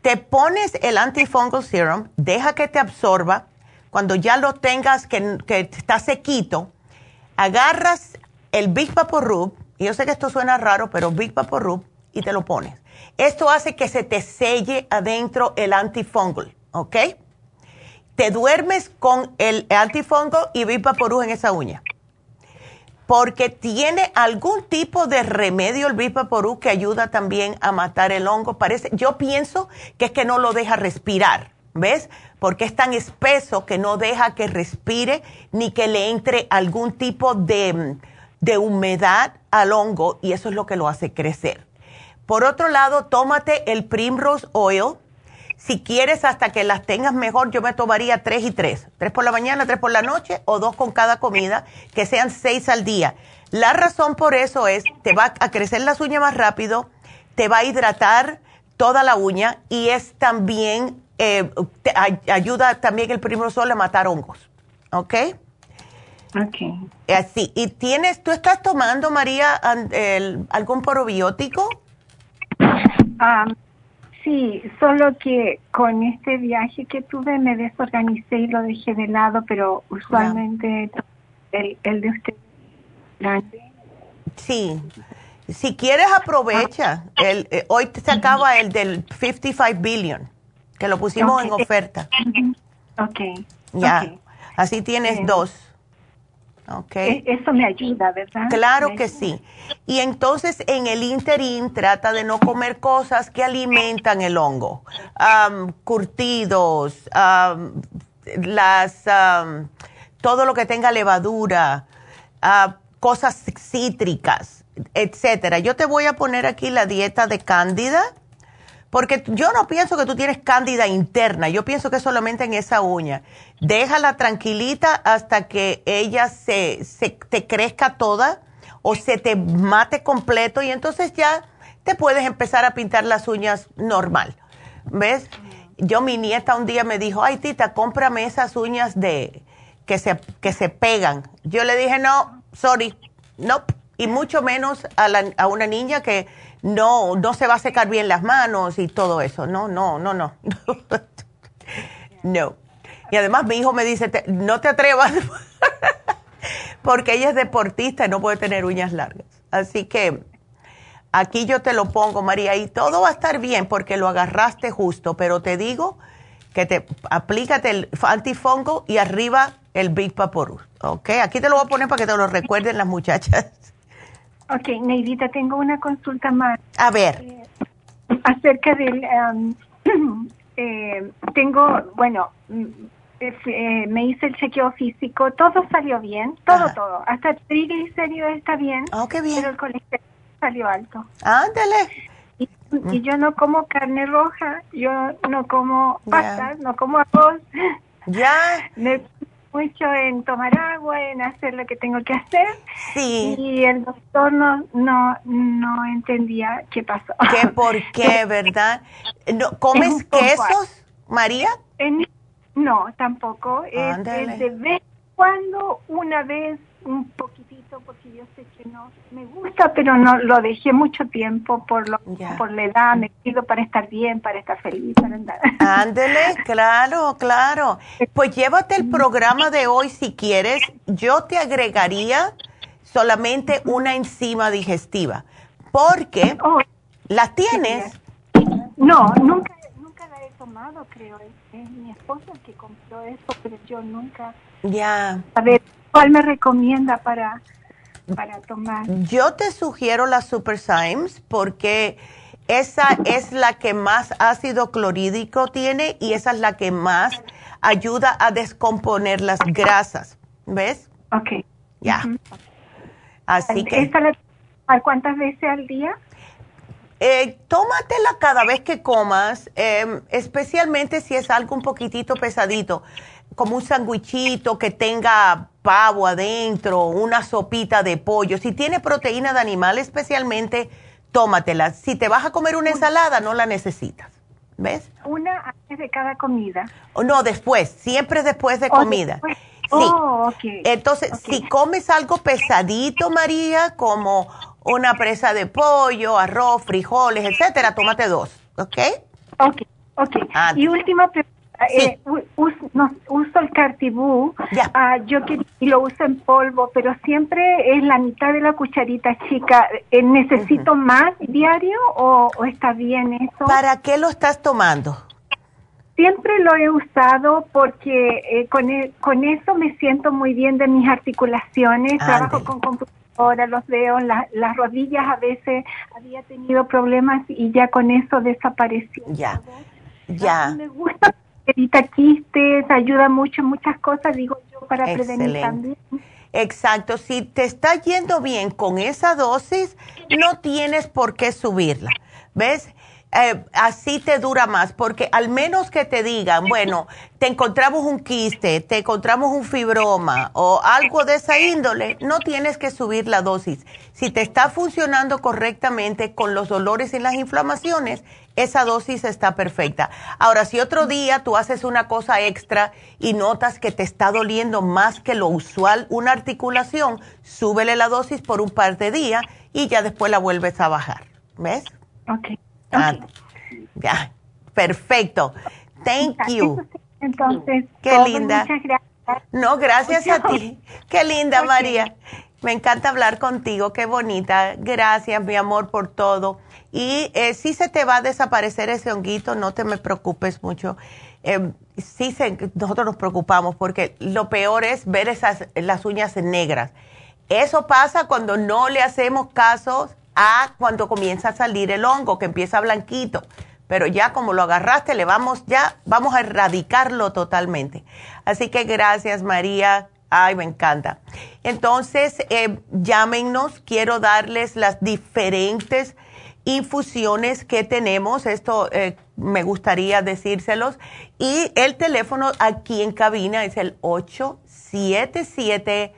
te pones el antifungal serum, deja que te absorba. Cuando ya lo tengas, que, está sequito, agarras el Big Rub, y yo sé que esto suena raro, pero Big Rub, y te lo pones. Esto hace que se te selle adentro el antifungal, ¿ok? Te duermes con el antifungal y Big Rub en esa uña porque tiene algún tipo de remedio el Vipaporú que ayuda también a matar el hongo. Parece, yo pienso que es que no lo deja respirar, ¿ves? Porque es tan espeso que no deja que respire ni que le entre algún tipo de, de humedad al hongo y eso es lo que lo hace crecer. Por otro lado, tómate el Primrose Oil si quieres hasta que las tengas mejor, yo me tomaría tres y tres. Tres por la mañana, tres por la noche o dos con cada comida, que sean seis al día. La razón por eso es, te va a crecer las uñas más rápido, te va a hidratar toda la uña y es también, eh, te ayuda también el primer sol a matar hongos. ¿Ok? Ok. Así. ¿Y tienes, tú estás tomando, María, algún probiótico? Ah, Sí, solo que con este viaje que tuve me desorganicé y lo dejé de lado, pero usualmente el, el de usted grande. Sí, si quieres aprovecha. El, eh, hoy se acaba el del 55 billion, que lo pusimos en oferta. Ok. Ya, así tienes dos. Okay. E-, eso me ayuda, ¿verdad? Claro que sí. Y entonces en el interín trata de no comer cosas que alimentan el hongo. curtidos, las, todo lo que tenga levadura, ah, cosas cítricas, etcétera. Yo te voy a poner aquí la dieta de cándida porque yo no pienso que tú tienes cándida interna, yo pienso que solamente en esa uña. Déjala tranquilita hasta que ella se, se te crezca toda o se te mate completo y entonces ya te puedes empezar a pintar las uñas normal. ¿Ves? Yo, mi nieta un día me dijo, ay tita, cómprame esas uñas de que se, que se pegan. Yo le dije, no, sorry, no, y mucho menos a, la, a una niña que no, no se va a secar bien las manos y todo eso. No, no, no, no. no. Y además mi hijo me dice, no te atrevas, porque ella es deportista y no puede tener uñas largas. Así que aquí yo te lo pongo, María, y todo va a estar bien porque lo agarraste justo, pero te digo que te aplícate el antifongo y arriba el Big Vaporub, ¿ok? Aquí te lo voy a poner para que te lo recuerden las muchachas. Ok, Neidita, tengo una consulta más. A ver. Eh, acerca del... um, eh, tengo, bueno, mm, eh, me hice el chequeo físico, todo salió bien, todo, Ajá. todo. Hasta el triglicérido está bien, Oh, qué bien. pero el colesterol salió alto. Ándale. Y, y yo no como carne roja, yo no como pastas, no como arroz. Ya, Me mucho en tomar agua, en hacer lo que tengo que hacer. sí. Y el doctor no, no, no entendía qué pasó. ¿Qué por qué, verdad? No, ¿Comes quesos, María? En- no, tampoco. Es, es de vez en cuando, una vez, un porque yo sé que no me gusta, pero no lo dejé mucho tiempo por lo, por la edad. Me pido para estar bien, para estar feliz, para andar. Ándele, claro, claro. Pues llévate el programa de hoy si quieres. Yo te agregaría solamente una enzima digestiva, porque Oh, la tienes. no, nunca, nunca la he tomado, creo. Es, es mi esposo el que compró eso, pero yo nunca. Ya. A ver, ¿cuál me recomienda para, para tomar? Yo te sugiero la Super Symes porque esa es la que más ácido clorhídrico tiene y esa es la que más ayuda a descomponer las grasas. ¿Ves? Ok. Ya. Así que ¿Esta la cuántas veces al día? eh, tómatela cada vez que comas, eh, especialmente si es algo un poquitito pesadito, como un sandwichito que tenga pavo adentro, una sopita de pollo. Si tiene proteína de animal especialmente, tómatela. Si te vas a comer una ensalada, no la necesitas. ¿Ves? Una antes de cada comida. No, después, siempre después de O comida. después. Sí. Oh, ok. Entonces, si comes algo pesadito, María, como una presa de pollo, arroz, frijoles, etcétera, tómate dos, ¿ok? Ok, ok. Y última pregunta. Sí. eh, u- us- no, uso el cartibú, ah, yo que- y lo uso en polvo, pero siempre es la mitad de la cucharita chica. Eh, ¿Necesito más diario o, o está bien eso? ¿Para qué lo estás tomando? Siempre lo he usado porque eh, con, e- con eso me siento muy bien de mis articulaciones, trabajo con computadora, los veo, la- las rodillas a veces había tenido problemas y ya con eso desapareció. Ya, ya. Me gusta, evita quistes, ayuda mucho muchas cosas, digo yo, para prevenir también. Exacto, si te está yendo bien con esa dosis, no tienes por qué subirla. ¿Ves? Eh, así te dura más, porque al menos que te digan, bueno, te encontramos un quiste, te encontramos un fibroma o algo de esa índole, no tienes que subir la dosis. Si te está funcionando correctamente con los dolores y las inflamaciones, esa dosis está perfecta. Ahora, si otro día tú haces una cosa extra y notas que te está doliendo más que lo usual una articulación, súbele la dosis por un par de días y ya después la vuelves a bajar. ¿Ves? Ok. Ah, ok. ya, perfecto. Thank you. Entonces, Qué linda. Muchas gracias. No, gracias a ti. Qué linda. María. Me encanta hablar contigo, qué bonita. Gracias, mi amor, por todo. Y eh, si se te va a desaparecer ese honguito, no te me preocupes mucho. Eh, sí, se, nosotros nos preocupamos porque lo peor es ver esas, las uñas negras. Eso pasa cuando no le hacemos caso a cuando comienza a salir el hongo, que empieza blanquito. Pero ya como lo agarraste, le vamos, ya vamos a erradicarlo totalmente. Así que gracias, María. Ay, me encanta. Entonces, eh, llámenos. Quiero darles las diferentes infusiones que tenemos. Esto eh, me gustaría decírselos. Y el teléfono aquí en cabina es el 877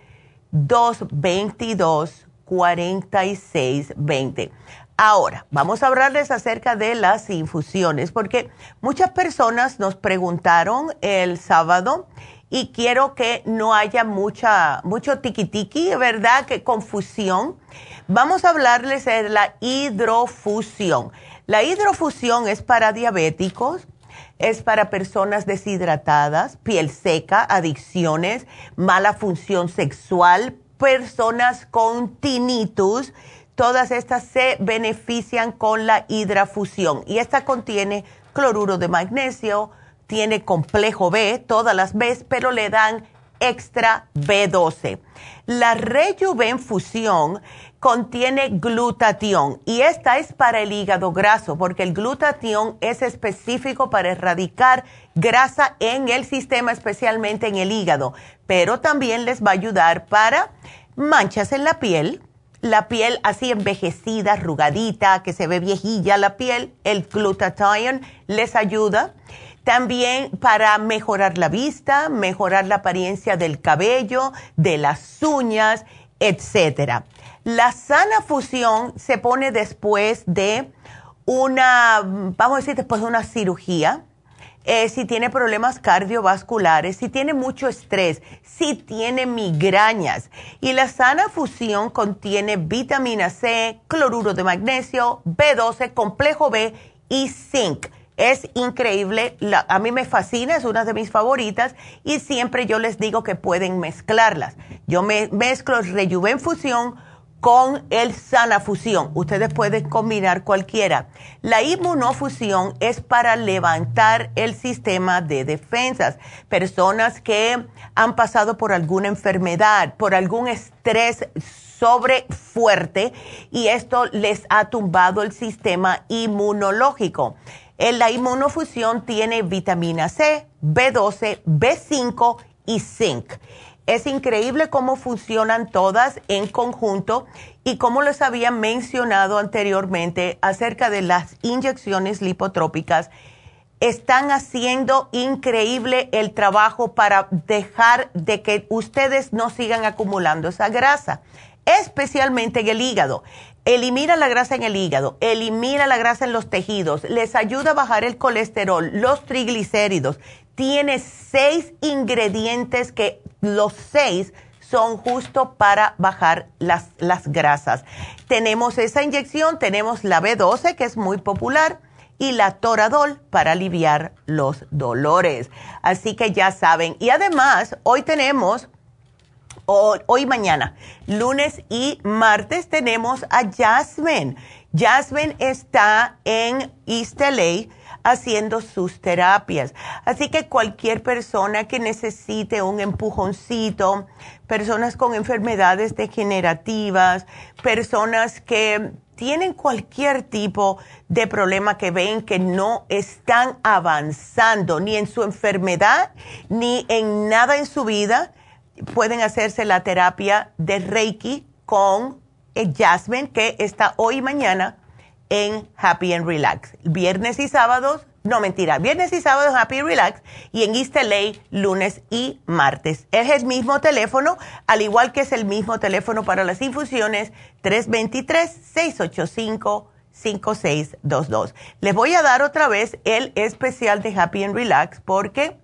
222-4620. Ahora, vamos a hablarles acerca de las infusiones, porque muchas personas nos preguntaron el sábado y quiero que no haya mucha, mucho tiqui-tiqui, ¿verdad? Que confusión. Vamos a hablarles de la hidrofusión. La hidrofusión es para diabéticos, es para personas deshidratadas, piel seca, adicciones, mala función sexual, personas con tinnitus, todas estas se benefician con la hidrafusión y esta contiene cloruro de magnesio, tiene complejo B, todas las B, pero le dan extra B12. La Rejuvenfusión contiene glutatión y esta es para el hígado graso porque el glutatión es específico para erradicar grasa en el sistema, especialmente en el hígado, pero también les va a ayudar para manchas en la piel, la piel así envejecida, arrugadita, que se ve viejilla la piel, el glutatión les ayuda. También para mejorar la vista, mejorar la apariencia del cabello, de las uñas, etc. La sana fusión se pone después de una, vamos a decir, después de una cirugía eh, si tiene problemas cardiovasculares, si tiene mucho estrés, si tiene migrañas. Y la sana fusión contiene vitamina C, cloruro de magnesio, B12, complejo B y zinc. Es increíble, a mí me fascina, es una de mis favoritas y siempre yo les digo que pueden mezclarlas. Yo me mezclo el Rejuven Fusión con el Sanafusión. Ustedes pueden combinar cualquiera. La inmunofusión es para levantar el sistema de defensas. Personas que han pasado por alguna enfermedad, por algún estrés sobre fuerte y esto les ha tumbado el sistema inmunológico. La inmunofusión tiene vitamina C, B12, B5 y zinc. Es increíble cómo funcionan todas en conjunto y como les había mencionado anteriormente acerca de las inyecciones lipotrópicas, están haciendo increíble el trabajo para dejar de que ustedes no sigan acumulando esa grasa, especialmente en el hígado. Elimina la grasa en el hígado, elimina la grasa en los tejidos, les ayuda a bajar el colesterol, los triglicéridos. Tiene seis ingredientes que los seis son justo para bajar las, las grasas. Tenemos esa inyección, tenemos la B12 que es muy popular y la Toradol para aliviar los dolores. Así que ya saben. Y además, hoy tenemos, hoy mañana, lunes y martes, tenemos a Jasmine. Jasmine está en East LA haciendo sus terapias. Así que cualquier persona que necesite un empujoncito, personas con enfermedades degenerativas, personas que tienen cualquier tipo de problema que ven que no están avanzando ni en su enfermedad ni en nada en su vida, pueden hacerse la terapia de Reiki con Jasmine que está hoy y mañana en Happy and Relax. Viernes y sábados, no mentira, viernes y sábados Happy and Relax y en East LA lunes y martes. Es el mismo teléfono, al igual que es el mismo teléfono para las infusiones 323-685-5622. Les voy a dar otra vez el especial de Happy and Relax porque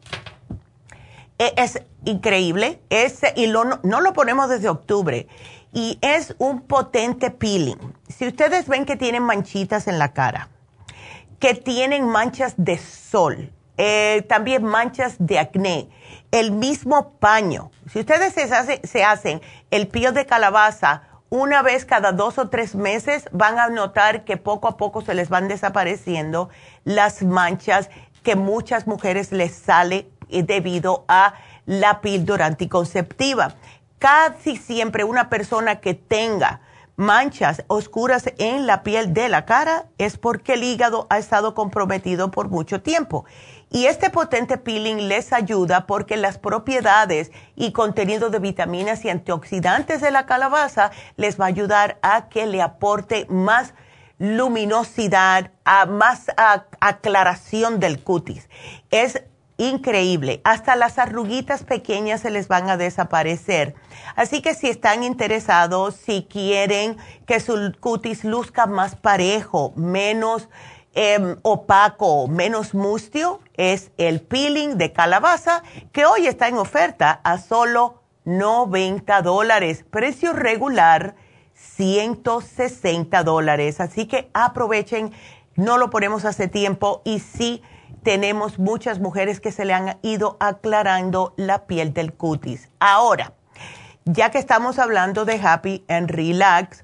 e, es increíble, es, y no lo ponemos desde octubre y es un potente peeling. Si ustedes ven que tienen manchitas en la cara, que tienen manchas de sol, eh, también manchas de acné, el mismo paño. Si ustedes se, se hacen el pío de calabaza una vez cada dos o tres meses, van a notar que poco a poco se les van desapareciendo las manchas que muchas mujeres les sale eh, debido a la píldora anticonceptiva casi siempre una persona que tenga manchas oscuras en la piel de la cara es porque el hígado ha estado comprometido por mucho tiempo. Y este potente peeling les ayuda porque las propiedades y contenido de vitaminas y antioxidantes de la calabaza les va a ayudar a que le aporte más luminosidad, a más aclaración del cutis. Es increíble. Hasta las arruguitas pequeñas se les van a desaparecer. Así que si están interesados, si quieren que su cutis luzca más parejo, menos em, opaco, menos mustio, es el peeling de calabaza que hoy está en oferta a solo 90 dólares. Precio regular 160 dólares. Así que aprovechen, no lo ponemos hace tiempo y sí tenemos muchas mujeres que se le han ido aclarando la piel del cutis. Ahora, ya que estamos hablando de Happy and Relax,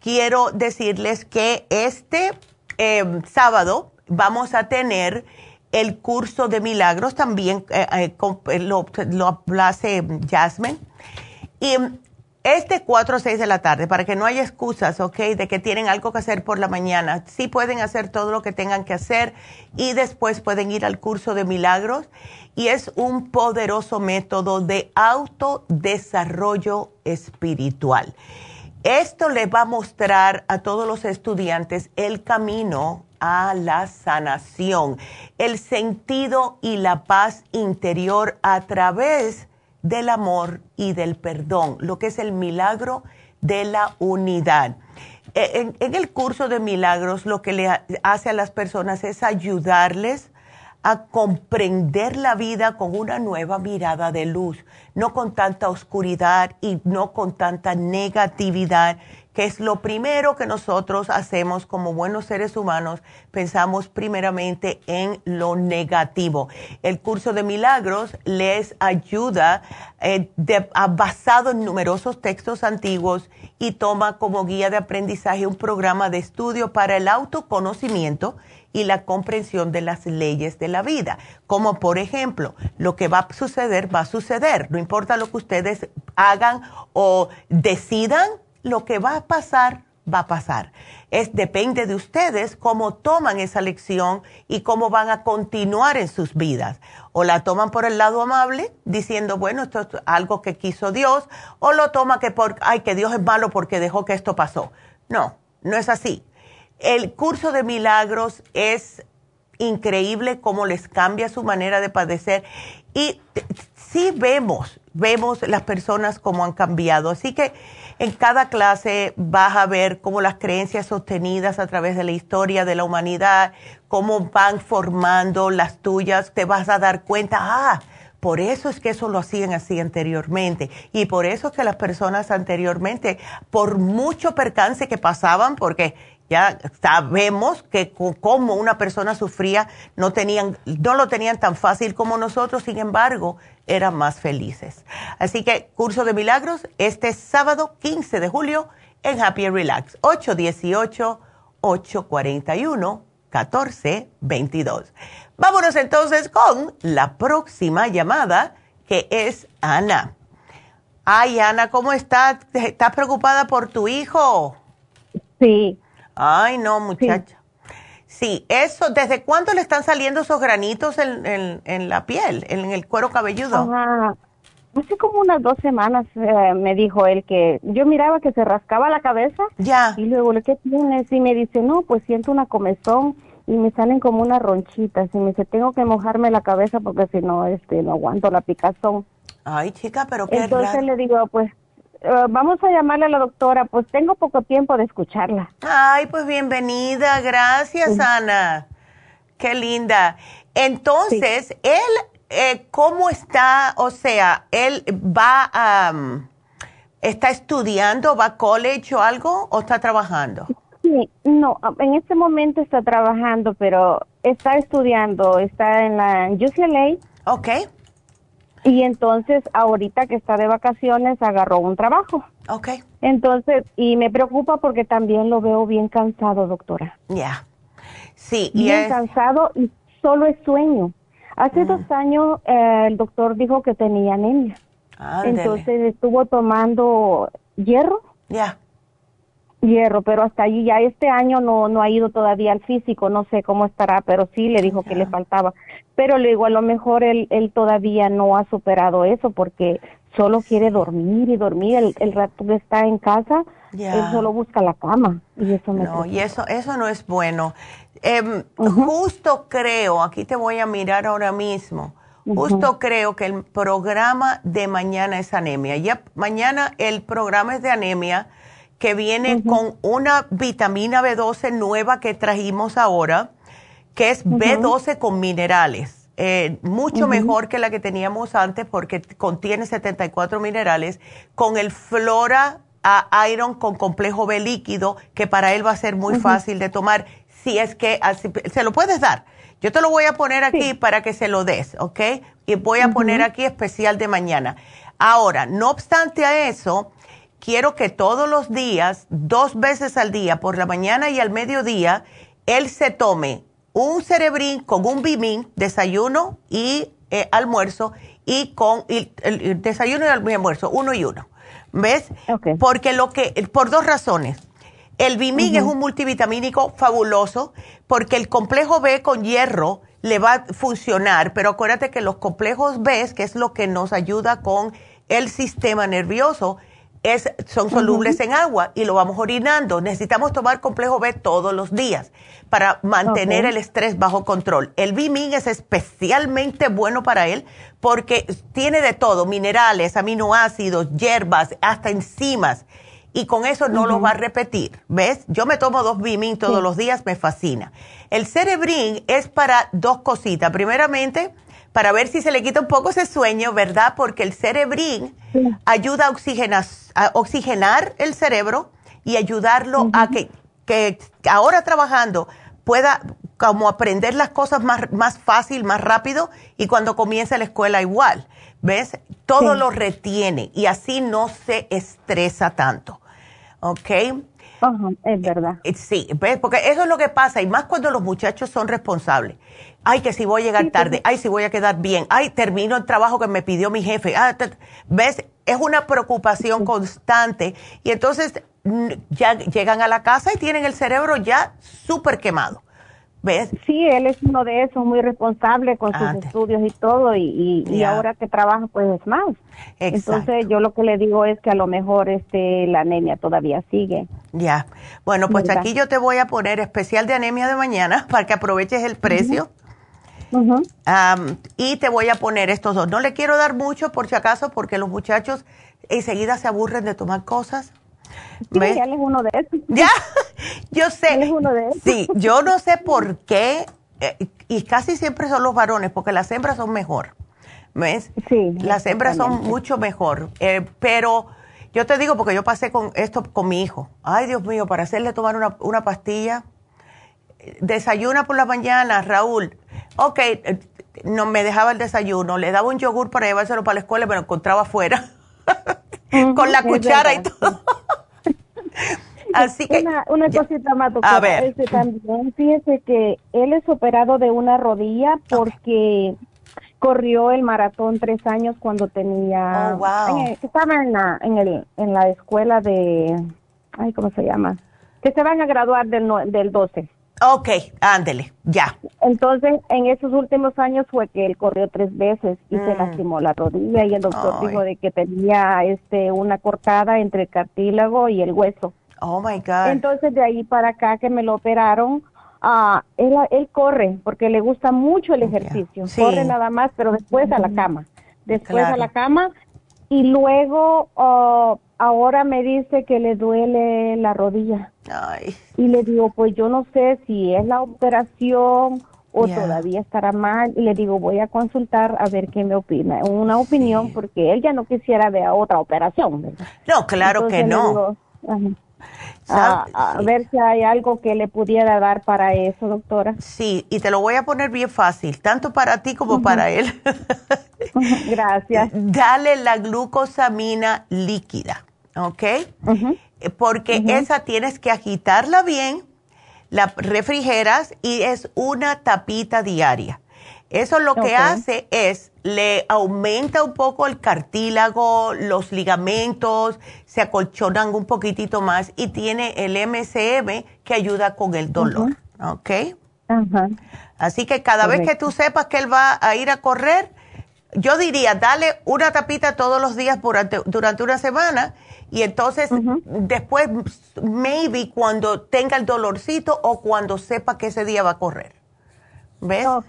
quiero decirles que este em, sábado vamos a tener el curso de milagros también, eh, eh, eh, lo, lo hace Jasmine. Y es de 4 a 6 de la tarde, para que no haya excusas, ¿ok? De que tienen algo que hacer por la mañana. Sí pueden hacer todo lo que tengan que hacer y después pueden ir al curso de milagros. Y es un poderoso método de autodesarrollo espiritual. Esto le va a mostrar a todos los estudiantes el camino a la sanación, el sentido y la paz interior a través del amor y del perdón, lo que es el milagro de la unidad. E, en, el curso de milagros lo que le hace a las personas es ayudarles a comprender la vida con una nueva mirada de luz, no con tanta oscuridad y no con tanta negatividad que es lo primero que nosotros hacemos como buenos seres humanos, pensamos primeramente en lo negativo. El curso de milagros les ayuda eh, basado en numerosos textos antiguos y toma como guía de aprendizaje un programa de estudio para el autoconocimiento y la comprensión de las leyes de la vida. Como por ejemplo, lo que va a suceder, va a suceder. No importa lo que ustedes hagan o decidan, lo que va a pasar, va a pasar. Es depende de ustedes cómo toman esa lección y cómo van a continuar en sus vidas. O la toman por el lado amable, diciendo, bueno, esto es algo que quiso Dios, o lo toma que por, ay, que Dios es malo porque dejó que esto pasó. No, no es así. El curso de milagros es increíble cómo les cambia su manera de padecer y sí vemos, vemos las personas cómo han cambiado. Así que en cada clase vas a ver cómo las creencias sostenidas a través de la historia de la humanidad, cómo van formando las tuyas, te vas a dar cuenta, ah, por eso es que eso lo hacían así anteriormente. Y por eso es que las personas anteriormente, por mucho percance que pasaban, porque ya sabemos que como una persona sufría, no, tenían, no lo tenían tan fácil como nosotros, sin embargo, eran más felices. Así que curso de milagros este sábado 15 de julio en Happy Relax, 818-841-1422. Vámonos entonces con la próxima llamada que es Ana. Ay, Ana, ¿cómo estás? ¿Estás preocupada por tu hijo? Sí. Ay, no, muchacha. Sí. eso, ¿desde cuándo le están saliendo esos granitos en, en, la piel, en el cuero cabelludo? Hace como unas dos semanas eh, me dijo él que yo miraba que se rascaba la cabeza. Ya. Y luego, ¿qué tienes? Y me dice, no, pues siento una comezón y me salen como unas ronchitas. Y me dice, tengo que mojarme la cabeza porque si no, este, no aguanto la picazón. Ay, chica, pero qué Entonces le digo, pues eh, vamos a llamarle a la doctora, pues tengo poco tiempo de escucharla. Ay, pues bienvenida, gracias Ana. Qué linda. Entonces, él, eh, ¿cómo está? O sea, él va a... ¿Está estudiando, va a college o algo o está trabajando? Sí, no, en este momento está trabajando, pero está estudiando, está en la UCLA. Ok. Y entonces, ahorita que está de vacaciones, agarró un trabajo. Ok. Entonces, y me preocupa porque también lo veo bien cansado, doctora. Ya. Sí, y Bien cansado y solo es sueño. Hace mm. dos años eh, el doctor dijo que tenía anemia. Entonces estuvo tomando hierro. Ya hierro, pero hasta allí ya este año no, no ha ido todavía al físico, no sé cómo estará, pero sí le dijo que le faltaba. Pero le digo, a lo mejor él, él todavía no ha superado eso porque solo quiere dormir y dormir. El, el rato que está en casa, él solo busca la cama. Y eso no, y eso, eso no es bueno. Em, justo creo, aquí te voy a mirar ahora mismo, justo creo que el programa de mañana es anemia. Ya mañana el programa es de anemia que viene con una vitamina B12 nueva que trajimos ahora, que es B12 con minerales. Eh, mucho mejor que la que teníamos antes porque contiene 74 minerales, con el Flora a Iron con complejo B líquido, que para él va a ser muy fácil de tomar, si es que se lo puedes dar. Yo te lo voy a poner aquí para que se lo des, ¿ok? Y voy a poner aquí especial de mañana. Ahora, no obstante a eso, quiero que todos los días, dos veces al día, por la mañana y al mediodía, él se tome un cerebrín con un bimín, desayuno y eh, almuerzo, y con el, desayuno y almuerzo, uno y uno. ¿Ves? Porque lo que, por dos razones. El bimín es un multivitamínico fabuloso porque el complejo B con hierro le va a funcionar, pero acuérdate que los complejos B, que es lo que nos ayuda con el sistema nervioso, es, son solubles en agua y lo vamos orinando. Necesitamos tomar complejo B todos los días para mantener el estrés bajo control. El Bimin es especialmente bueno para él porque tiene de todo, minerales, aminoácidos, hierbas, hasta enzimas. Y con eso no lo va a repetir. ¿Ves? Yo me tomo dos Bimin todos los días, me fascina. El Cerebrin es para dos cositas. Primeramente, para ver si se le quita un poco ese sueño, ¿verdad? Porque el cerebrín ayuda a oxigenar, a oxigenar, el cerebro y ayudarlo a que, que, ahora trabajando pueda como aprender las cosas más, más fácil, más rápido y cuando comience la escuela igual. ¿Ves? Todo lo retiene y así no se estresa tanto. ¿Ok? es verdad. Eh, sí, ¿ves? porque eso es lo que pasa y más cuando los muchachos son responsables ay, que si voy a llegar tarde, ay, si voy a quedar bien, ay, termino el trabajo que me pidió mi jefe. Ah, ¿Ves? Es una preocupación constante y entonces ya llegan a la casa y tienen el cerebro ya súper quemado. ¿Ves? Sí, él es uno de esos, muy responsable con sus estudios y todo, y, y, ahora que trabaja, pues es más. Entonces, yo lo que le digo es que a lo mejor este la anemia todavía sigue. Ya. Bueno, pues aquí yo te voy a poner especial de anemia de mañana para que aproveches el precio y te voy a poner estos dos. No le quiero dar mucho por si acaso porque los muchachos enseguida se aburren de tomar cosas. Sí, él es uno de esos. Ya, yo sé. Él es uno de esos. Sí, yo no sé por qué, eh, y casi siempre son los varones, porque las hembras son mejor. ¿Ves? Sí. Las hembras son mucho mejor. Eh, pero yo te digo, porque yo pasé con esto con mi hijo. Ay, Dios mío, para hacerle tomar una, una pastilla. Desayuna por la mañana, Raúl ok, eh, no me dejaba el desayuno, le daba un yogur para llevárselo para la escuela, pero lo encontraba afuera, con la cuchara y todo. Así que, una, cosita más, doctora. A ver. Este, también, fíjese que él es operado de una rodilla porque corrió el maratón tres años cuando tenía... Oh, wow. estaba en la, en, el, en la escuela de... Ay, ¿cómo se llama? Que se van a graduar del, del 12. Ok, ándele, ya. Entonces, en esos últimos años fue que él corrió tres veces y se mm. lastimó la rodilla y el doctor dijo de que tenía este una cortada entre el cartílago y el hueso. Oh my God. Entonces, de ahí para acá que me lo operaron, uh, él, él corre porque le gusta mucho el ejercicio. Corre nada más, pero después a la cama. Después a la cama y luego uh, ahora me dice que le duele la rodilla. Ay. Y le digo, pues yo no sé si es la operación o todavía estará mal. Y le digo, voy a consultar a ver qué me opina. Una opinión, porque él ya no quisiera ver otra operación. No, claro que no. a, ver si hay algo que le pudiera dar para eso, doctora. Sí, y te lo voy a poner bien fácil, tanto para ti como para él. Gracias. Dale la glucosamina líquida, ¿ok? Porque esa tienes que agitarla bien, la refrigeras y es una tapita diaria. Eso lo que hace es, le aumenta un poco el cartílago, los ligamentos, se acolchonan un poquitito más y tiene el MCM que ayuda con el dolor, ¿ok? Así que cada vez que tú sepas que él va a ir a correr, yo diría, dale una tapita todos los días durante, durante una semana y entonces después, maybe cuando tenga el dolorcito o cuando sepa que ese día va a correr. ¿Ves? Ok,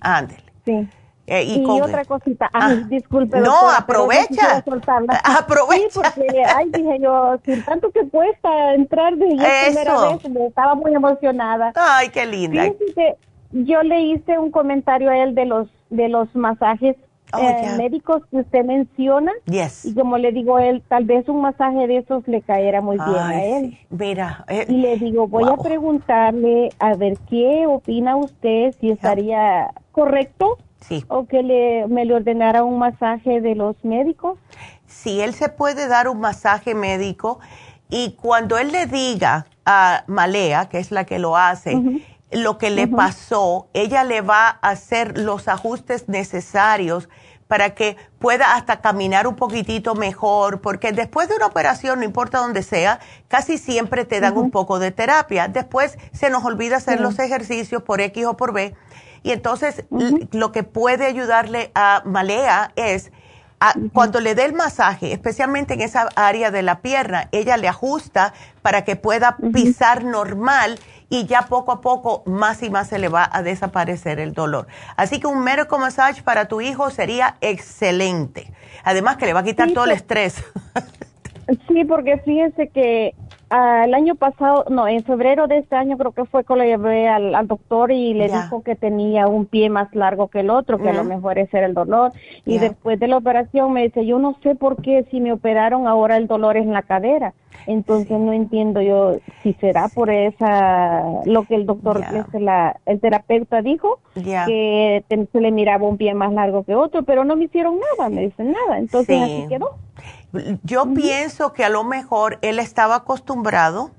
Ándele. Sí. Eh, y, otra cosita, ah, disculpe. No, aprovecha. Aprovecha. Sí, porque, ay, dije yo, sin tanto que cuesta entrar de la primera vez, estaba muy emocionada. Ay, qué linda. yo le hice un comentario a él de los de los masajes oh, eh, médicos que usted menciona. Yes. Y como le digo a él, tal vez un masaje de esos le caerá muy bien a él. Mira. Eh, y le digo, voy a preguntarle a ver qué opina usted, si estaría correcto Sí. ¿O que le, me le ordenara un masaje de los médicos? si él se puede dar un masaje médico y cuando él le diga a Malea, que es la que lo hace, lo que le pasó, ella le va a hacer los ajustes necesarios para que pueda hasta caminar un poquitito mejor, porque después de una operación, no importa dónde sea, casi siempre te dan un poco de terapia. Después se nos olvida hacer los ejercicios por X o por B. Y entonces lo que puede ayudarle a Malea es cuando le dé el masaje, especialmente en esa área de la pierna, ella le ajusta para que pueda pisar normal y ya poco a poco más y más se le va a desaparecer el dolor. Así que un medical massage para tu hijo sería excelente. Además que le va a quitar todo el estrés. Sí, porque fíjense que el año pasado, no, en febrero de este año creo que fue que lo llevé al, doctor y le dijo que tenía un pie más largo que el otro, que a lo mejor ese era el dolor. Y después de la operación me dice, yo no sé por qué si me operaron ahora el dolor es en la cadera. Entonces no entiendo yo si será por esa, lo que el doctor, la, el terapeuta dijo, que se le miraba un pie más largo que otro, pero no me hicieron nada, me dicen nada. Entonces así quedó. Yo pienso que a lo mejor él estaba acostumbrado,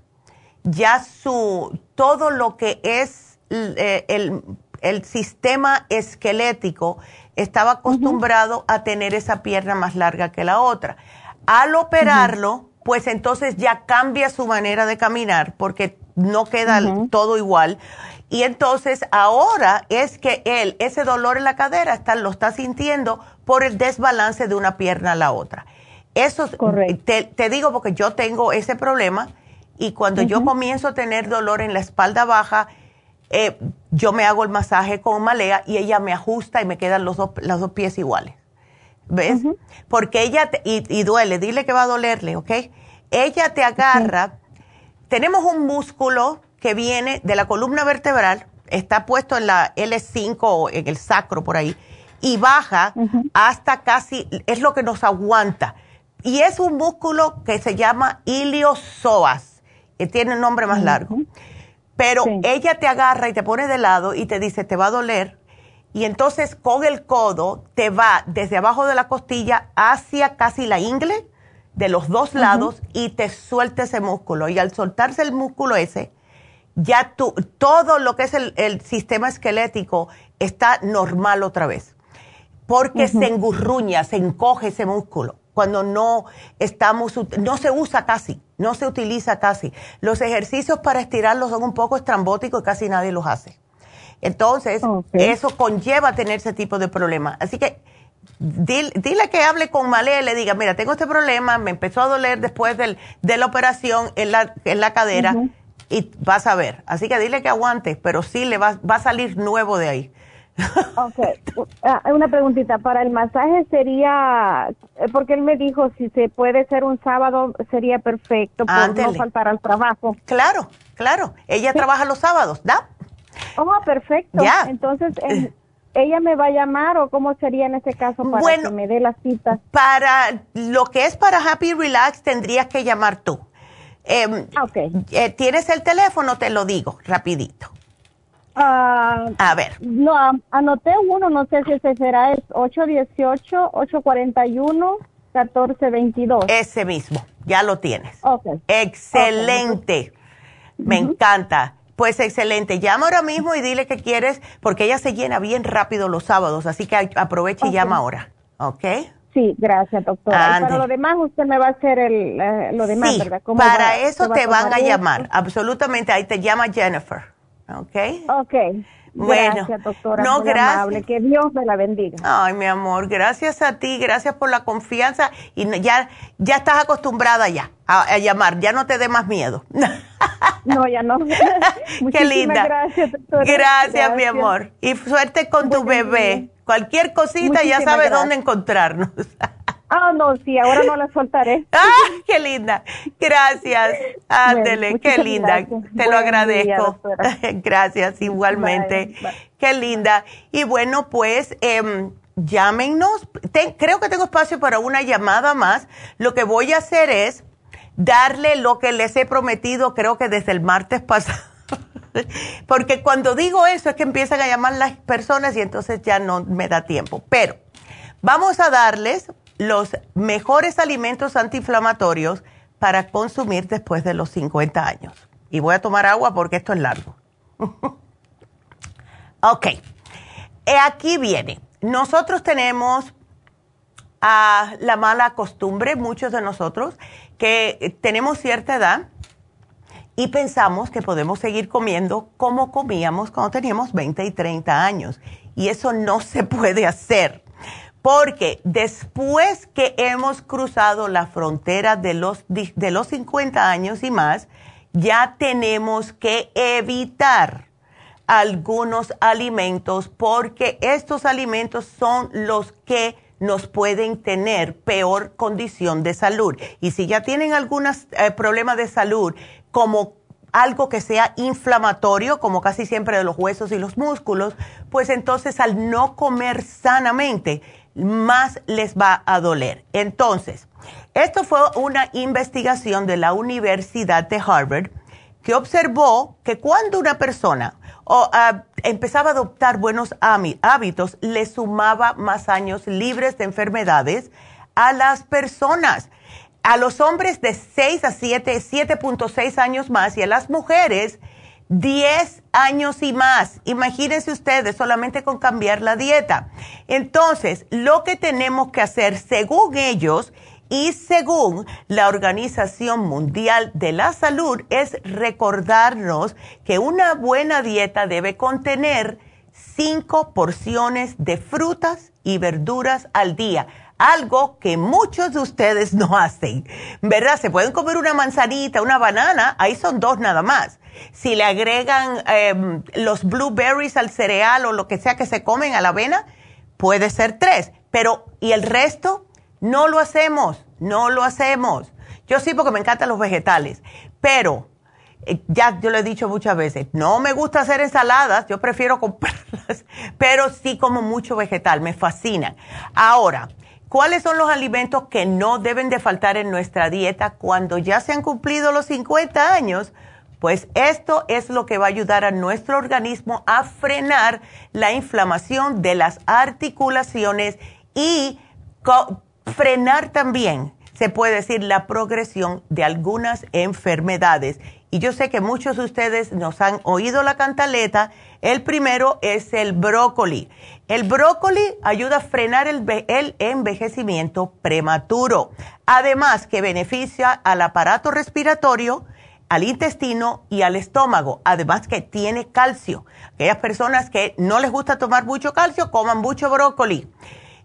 ya su, todo lo que es eh, el, sistema esquelético, estaba acostumbrado a tener esa pierna más larga que la otra. Al operarlo, pues entonces ya cambia su manera de caminar porque no queda todo igual. Y entonces ahora es que él, ese dolor en la cadera, está, lo está sintiendo por el desbalance de una pierna a la otra. Eso te, te, digo porque yo tengo ese problema y cuando yo comienzo a tener dolor en la espalda baja, eh, yo me hago el masaje con malea y ella me ajusta y me quedan los dos, los dos pies iguales. ¿Ves? Porque ella, y, duele, dile que va a dolerle, ¿ok? Ella te agarra, tenemos un músculo que viene de la columna vertebral, está puesto en la L5 o en el sacro por ahí, y baja hasta casi, es lo que nos aguanta. Y es un músculo que se llama iliosoas, que tiene un nombre más largo. Pero ella te agarra y te pone de lado y te dice, te va a doler. Y entonces con el codo te va desde abajo de la costilla hacia casi la ingle, de los dos lados, y te suelta ese músculo. Y al soltarse el músculo ese, ya tú, todo lo que es el, sistema esquelético está normal otra vez. Porque se engurruña, se encoge ese músculo cuando no estamos, no se usa casi, no se utiliza casi. Los ejercicios para estirarlos son un poco estrambóticos y casi nadie los hace. Entonces, eso conlleva tener ese tipo de problemas. Así que dile, que hable con Malé y le diga, mira, tengo este problema, me empezó a doler después del, de la operación en la, en la cadera y vas a ver. Así que dile que aguante, pero sí le va, va a salir nuevo de ahí. Ok, ah, una preguntita, para el masaje sería, eh, porque él me dijo si se puede ser un sábado sería perfecto, por no faltar al trabajo. Claro, claro, ella trabaja los sábados, ¿da? Oh, perfecto. Ya. Entonces, eh, ¿ella me va a llamar o cómo sería en ese caso para que me dé la cita? Para lo que es para Happy Relax tendrías que llamar tú. Eh, eh, ¿Tienes el teléfono? Te lo digo rapidito. Ah, a ver. No, anoté uno, no sé si ese será, es 818-841-1422. Ese mismo, ya lo tienes. Excelente. Me encanta. Pues excelente. Llama ahora mismo y dile que quieres, porque ella se llena bien rápido los sábados, así que aproveche y llama ahora. ¿Ok? Sí, gracias, doctora. para lo demás, usted me va a hacer el, eh, lo demás, ¿verdad? para eso te van a llamar. Absolutamente. Ahí te llama Jennifer. ¿Ok? Ok. Bueno, gracias, doctora. No, gracias. Que Dios me la bendiga. Ay, mi amor, gracias a ti, gracias por la confianza y ya, ya estás acostumbrada ya a, llamar, ya no te dé más miedo. no, ya no. Qué linda. Gracias, doctora. Gracias, mi amor. Y suerte con tu bebé. Cualquier cosita ya sabes dónde encontrarnos. Ah, no, sí, ahora no la soltaré. ¡Ah, qué linda! Gracias. Ándele, qué linda. Te lo agradezco. gracias, igualmente. Qué linda. Y bueno, pues eh, llámenos. creo que tengo espacio para una llamada más. Lo que voy a hacer es darle lo que les he prometido, creo que desde el martes pasado. Porque cuando digo eso es que empiezan a llamar las personas y entonces ya no me da tiempo. Pero vamos a darles los mejores alimentos antiinflamatorios para consumir después de los 50 años. Y voy a tomar agua porque esto es largo. ok, eh, aquí viene. Nosotros tenemos a la mala costumbre, muchos de nosotros, que tenemos cierta edad y pensamos que podemos seguir comiendo como comíamos cuando teníamos 20 y 30 años. Y eso no se puede hacer, porque después que hemos cruzado la frontera de los, de los 50 años y más, ya tenemos que evitar algunos alimentos porque estos alimentos son los que nos pueden tener peor condición de salud. Y si ya tienen algunos eh, problemas de salud, como algo que sea inflamatorio, como casi siempre de los huesos y los músculos, pues entonces al no comer sanamente, más les va a doler. Entonces, esto fue una investigación de la Universidad de Harvard que observó que cuando una persona ah, empezaba a adoptar buenos hábitos, le sumaba más años libres de enfermedades a las personas. A los hombres de 6 a 7, 7.6 años más y a las mujeres 10 años y más. Imagínense ustedes solamente con cambiar la dieta. Entonces, lo que tenemos que hacer, según ellos, y según la Organización Mundial de la Salud, es recordarnos que una buena dieta debe contener cinco porciones de frutas y verduras al día. Algo que muchos de ustedes no hacen, ¿verdad? Se pueden comer una manzanita, una banana, ahí son dos nada más. Si le agregan em, los blueberries al cereal o lo que sea que se comen a la avena, puede ser tres. Pero, ¿y el resto? No lo hacemos, no lo hacemos. Yo sí porque me encantan los vegetales, pero eh, ya yo lo he dicho muchas veces, no me gusta hacer ensaladas, yo prefiero comprarlas, pero sí como mucho vegetal, me fascinan. Ahora, ¿cuáles son los alimentos que no deben de faltar en nuestra dieta cuando ya se han cumplido los 50 años? Pues esto es lo que va a ayudar a nuestro organismo a frenar la inflamación de las articulaciones y frenar también, se puede decir, la progresión de algunas enfermedades. Y yo sé que muchos de ustedes nos han oído la cantaleta. El primero es el brócoli. El brócoli ayuda a frenar el, el envejecimiento prematuro. Además que beneficia al aparato respiratorio, al intestino y al estómago. Además que tiene calcio. Aquellas personas que no les gusta tomar mucho calcio, coman mucho brócoli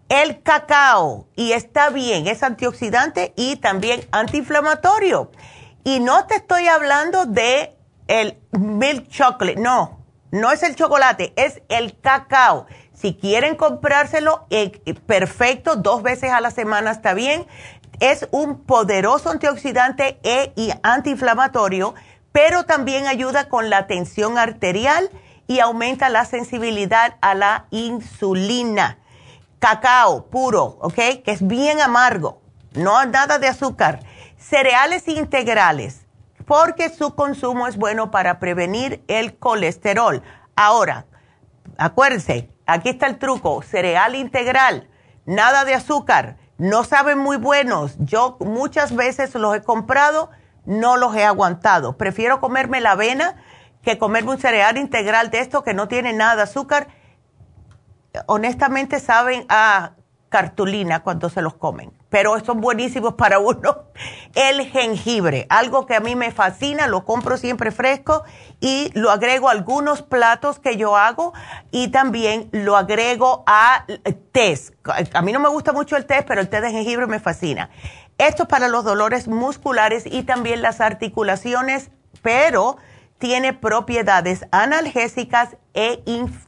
el cacao y está bien, es antioxidante y también antiinflamatorio. Y no te estoy hablando de el milk chocolate, no, no es el chocolate, es el cacao. Si quieren comprárselo, eh, perfecto, dos veces a la semana está bien. Es un poderoso antioxidante e y antiinflamatorio, pero también ayuda con la tensión arterial y aumenta la sensibilidad a la insulina cacao puro, ¿ok? Que es bien amargo, no nada de azúcar. Cereales integrales, porque su consumo es bueno para prevenir el colesterol. Ahora, acuérdense, aquí está el truco, cereal integral, nada de azúcar, no saben muy buenos. Yo muchas veces los he comprado, no los he aguantado. Prefiero comerme la avena que comerme un cereal integral de esto que no tiene nada de azúcar honestamente saben a cartulina cuando se los comen, pero son buenísimos para uno. El jengibre, algo que a mí me fascina, lo compro siempre fresco y lo agrego a algunos platos que yo hago y también lo agrego a té. A mí no me gusta mucho el té, pero el té de jengibre me fascina. Esto es para los dolores musculares y también las articulaciones, pero tiene propiedades analgésicas e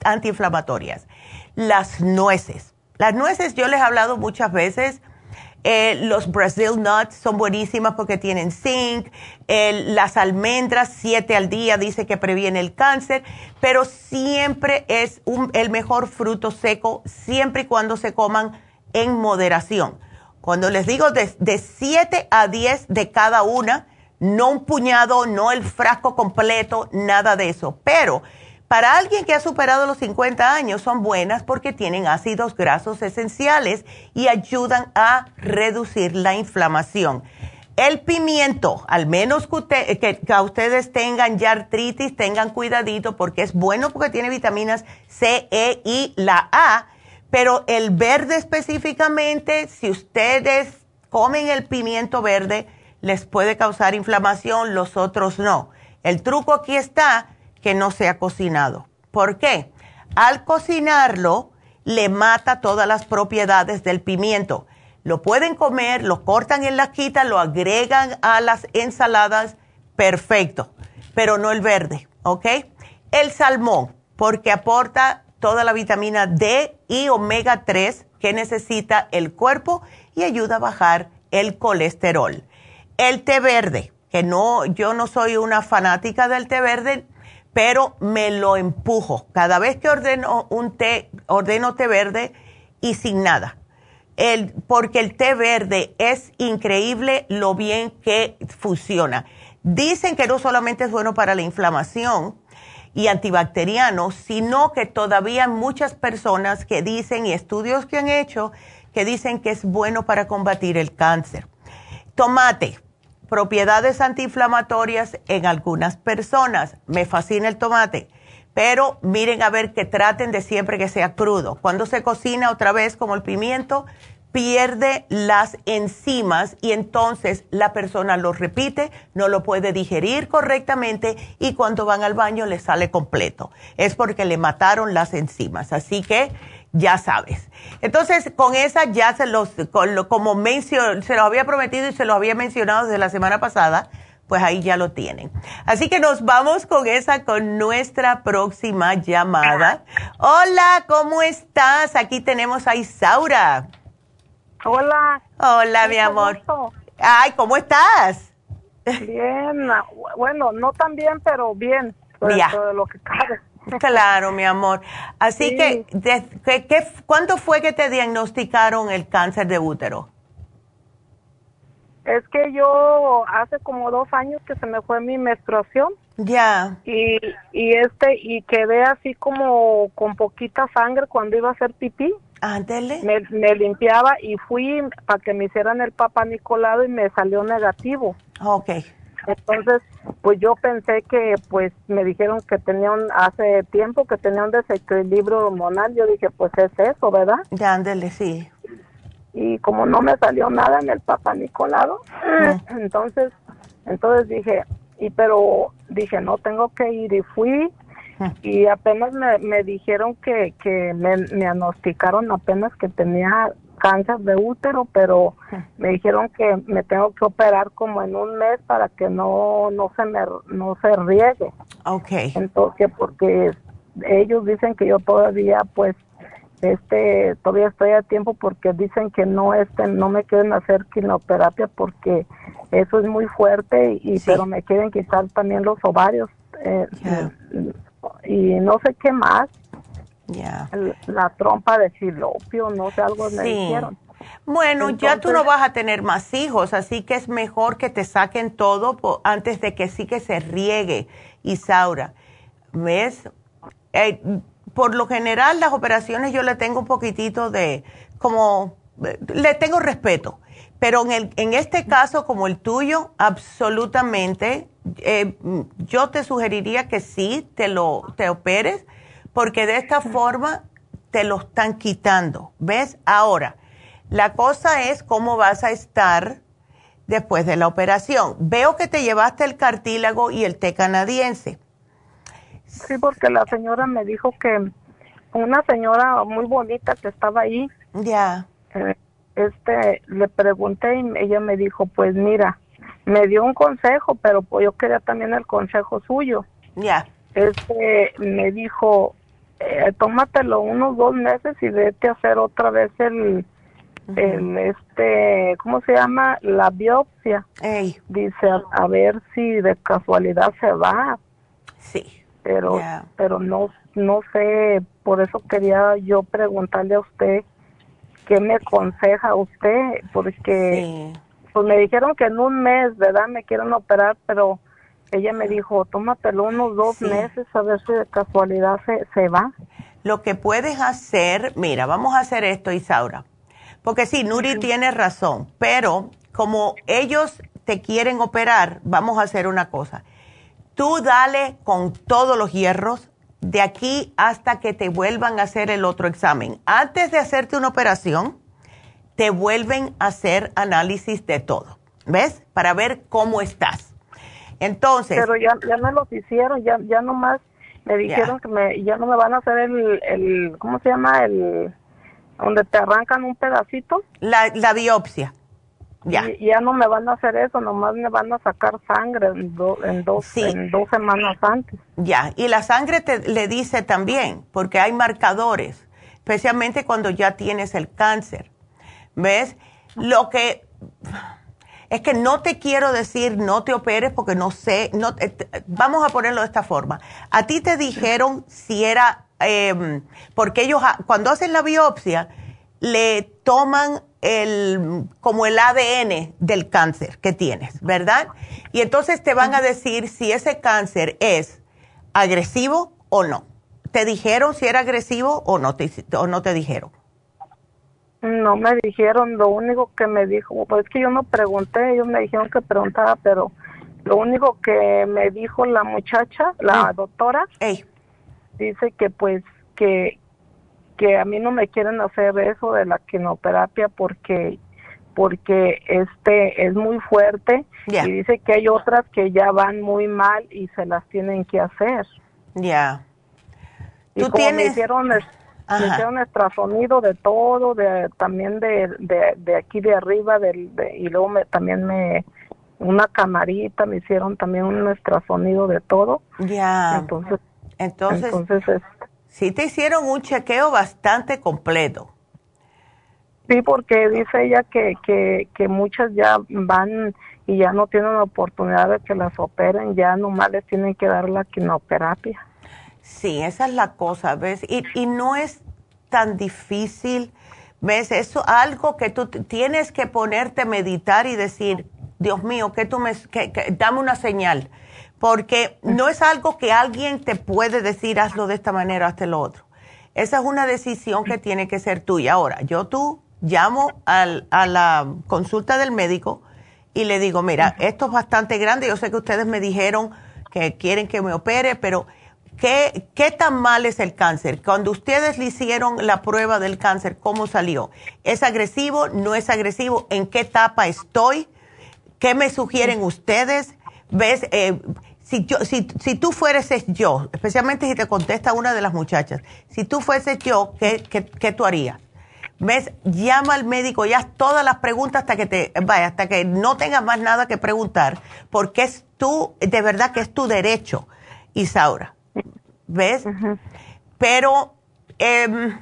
antiinflamatorias las nueces. Las nueces yo les he hablado muchas veces. Eh, los Brazil nuts son buenísimas porque tienen zinc. las almendras, siete al día, dice que previene el cáncer. Pero siempre es el mejor fruto seco, siempre y cuando se coman en moderación. Cuando les digo de, de 7 a 10 de cada una, no un puñado, no el frasco completo, nada de eso. Pero Para alguien que ha superado los 50 años son buenas porque tienen ácidos grasos esenciales y ayudan a reducir la inflamación. El pimiento, al menos que, ustedes tengan ya artritis, tengan cuidadito porque es bueno porque tiene vitaminas C, E y la A, pero el verde específicamente, si ustedes comen el pimiento verde, les puede causar inflamación, los otros no. El truco aquí está que no sea cocinado. ¿Por qué? Al cocinarlo, le mata todas las propiedades del pimiento. Lo pueden comer, lo cortan en la quita, lo agregan a las ensaladas, perfecto, pero no el verde, ¿ok? El salmón, porque aporta toda la vitamina D y omega 3 que necesita el cuerpo y ayuda a bajar el colesterol. El té verde, que no, yo no soy una fanática del té verde, pero me lo empujo. Cada vez que ordeno un té, ordeno té verde y sin nada. El, porque el té verde es increíble lo bien que funciona. Dicen que no solamente es bueno para la inflamación y antibacteriano, sino que todavía muchas personas que dicen, y estudios que han hecho, que dicen que es bueno para combatir el cáncer. Tomate, propiedades antiinflamatorias en algunas personas. Me fascina el tomate. Pero miren a ver que traten de siempre que sea crudo. Cuando se cocina otra vez como el pimiento, pierde las enzimas y entonces la persona lo repite, no lo puede digerir correctamente y cuando van al baño le sale completo. Es porque le mataron las enzimas. Así que ya sabes. Entonces, con esa ya se los, como mencio, se lo había prometido y se lo había mencionado desde la semana pasada, pues ahí ya lo tienen. Así que nos vamos con esa, con nuestra próxima llamada. Hola, ¿cómo estás? Aquí tenemos a Isaura. Hola. Hola, mi amor. Ay, ¿cómo estás? Bien, bueno, no tan bien, pero bien, dentro de lo que cabe. Claro, mi amor. Así que, ¿qué, cuándo fue que te diagnosticaron el cáncer de útero? Es que yo hace como dos años que se me fue mi menstruación. Ya. Y, y este, y quedé así como con poquita sangre cuando iba a hacer pipí. Ándele. Me, me limpiaba y fui para que me hicieran el papá Nicolado y me salió negativo. Ok. Entonces, pues yo pensé que, pues me dijeron que tenía un, hace tiempo que tenía un desequilibrio hormonal. Yo dije, pues es eso, ¿verdad? Ya, ándele, sí. Y como no me salió nada en el papá Nicolado, entonces, entonces dije, y pero dije, no tengo que ir y fui y apenas me, me dijeron que, que me, me diagnosticaron apenas que tenía cáncer de útero, pero me dijeron que me tengo que operar como en un mes para que no no se me no se riegue. Okay. Entonces, porque ellos dicen que yo todavía pues este todavía estoy a tiempo porque dicen que no este no me quieren hacer quimioterapia porque eso es muy fuerte y pero me quieren quitar también los ovarios eh, y no sé qué más la trompa de filopio, no sé, algo me dijeron. Bueno, ya tú no vas a tener más hijos, así que es mejor que te saquen todo antes de que sí que se riegue, Isaura. ¿Ves? Eh, por lo general, las operaciones yo le tengo un poquitito de, como, le tengo respeto, pero en, el, en este caso, como el tuyo, absolutamente, eh, yo te sugeriría que sí, te lo, te operes porque de esta forma te lo están quitando. ¿Ves? Ahora, la cosa es cómo vas a estar después de la operación. Veo que te llevaste el cartílago y el té canadiense. Sí, porque la señora me dijo que una señora muy bonita que estaba ahí. Ya. Eh, este, le pregunté y ella me dijo, pues mira, me dio un consejo, pero pues yo quería también el consejo suyo. Ya. Este, me dijo, eh, tómatelo unos dos meses y vete a hacer otra vez el, el este, ¿cómo se llama? La biopsia. Dice, a, ver si de casualidad se va. Sí. Pero, pero no, no sé, por eso quería yo preguntarle a usted qué me aconseja usted, porque pues me dijeron que en un mes, ¿verdad? Me quieren operar, pero ella me dijo, tómatelo unos dos meses a ver si de casualidad se, se va. Lo que puedes hacer, mira, vamos a hacer esto, Isaura. Porque sí, Nuri tiene razón, pero como ellos te quieren operar, vamos a hacer una cosa. Tú dale con todos los hierros de aquí hasta que te vuelvan a hacer el otro examen. Antes de hacerte una operación, te vuelven a hacer análisis de todo, ¿ves? Para ver cómo estás. Entonces. Pero ya, ya me los hicieron, ya, ya nomás me dijeron que me, ya no me van a hacer el, el, ¿cómo se llama? El, donde te arrancan un pedacito. La, la biopsia. Ya. Y, ya no me van a hacer eso, nomás me van a sacar sangre en, en, dos, en dos semanas antes. Ya, y la sangre te le dice también, porque hay marcadores, especialmente cuando ya tienes el cáncer. ¿Ves? Lo que es que no te quiero decir no te operes porque no sé, no, vamos a ponerlo de esta forma. A ti te dijeron si era, eh, porque ellos cuando hacen la biopsia le toman el, como el ADN del cáncer que tienes, ¿verdad? Y entonces te van a decir si ese cáncer es agresivo o no. ¿Te dijeron si era agresivo o no te, o no te dijeron? No me dijeron, lo único que me dijo, pues es que yo no pregunté, ellos me dijeron que preguntara, pero lo único que me dijo la muchacha, la doctora, dice que pues que, que a mí no me quieren hacer eso de la quinoterapia porque porque este es muy fuerte y dice que hay otras que ya van muy mal y se las tienen que hacer. Ya. Y como me hicieron me hicieron ultrasonido de todo, de también de, de, aquí de arriba, del, y luego me, también me, una camarita, me hicieron también un ultrasonido de todo. Ya. Entonces, entonces, entonces es, sí te hicieron un chequeo bastante completo. Sí, porque dice ella que, que, que muchas ya van y ya no tienen la oportunidad de que las operen, ya nomás les tienen que dar la quimioterapia. Sí, esa es la cosa, ¿ves? Y, y no es tan difícil, ¿ves? Eso algo que tú tienes que ponerte a meditar y decir, Dios mío, que tú me, que, dame una señal, porque no es algo que alguien te puede decir, hazlo de esta manera, hazte lo otro. Esa es una decisión que tiene que ser tuya. Ahora, yo tú llamo al, a la consulta del médico y le digo, mira, esto es bastante grande, yo sé que ustedes me dijeron que quieren que me opere, pero ¿Qué, ¿Qué tan mal es el cáncer? Cuando ustedes le hicieron la prueba del cáncer, ¿cómo salió? ¿Es agresivo? ¿No es agresivo? ¿En qué etapa estoy? ¿Qué me sugieren ustedes? ¿Ves? Eh, si, tú fueres yo, especialmente si te contesta una de las muchachas, si tú fueses yo, ¿qué, qué, qué tú harías? ¿Ves? Llama al médico y haz todas las preguntas hasta que te, vaya, hasta que no tengas más nada que preguntar, porque es tú, de verdad que es tu derecho, Isaura. ¿Ves? Pero em,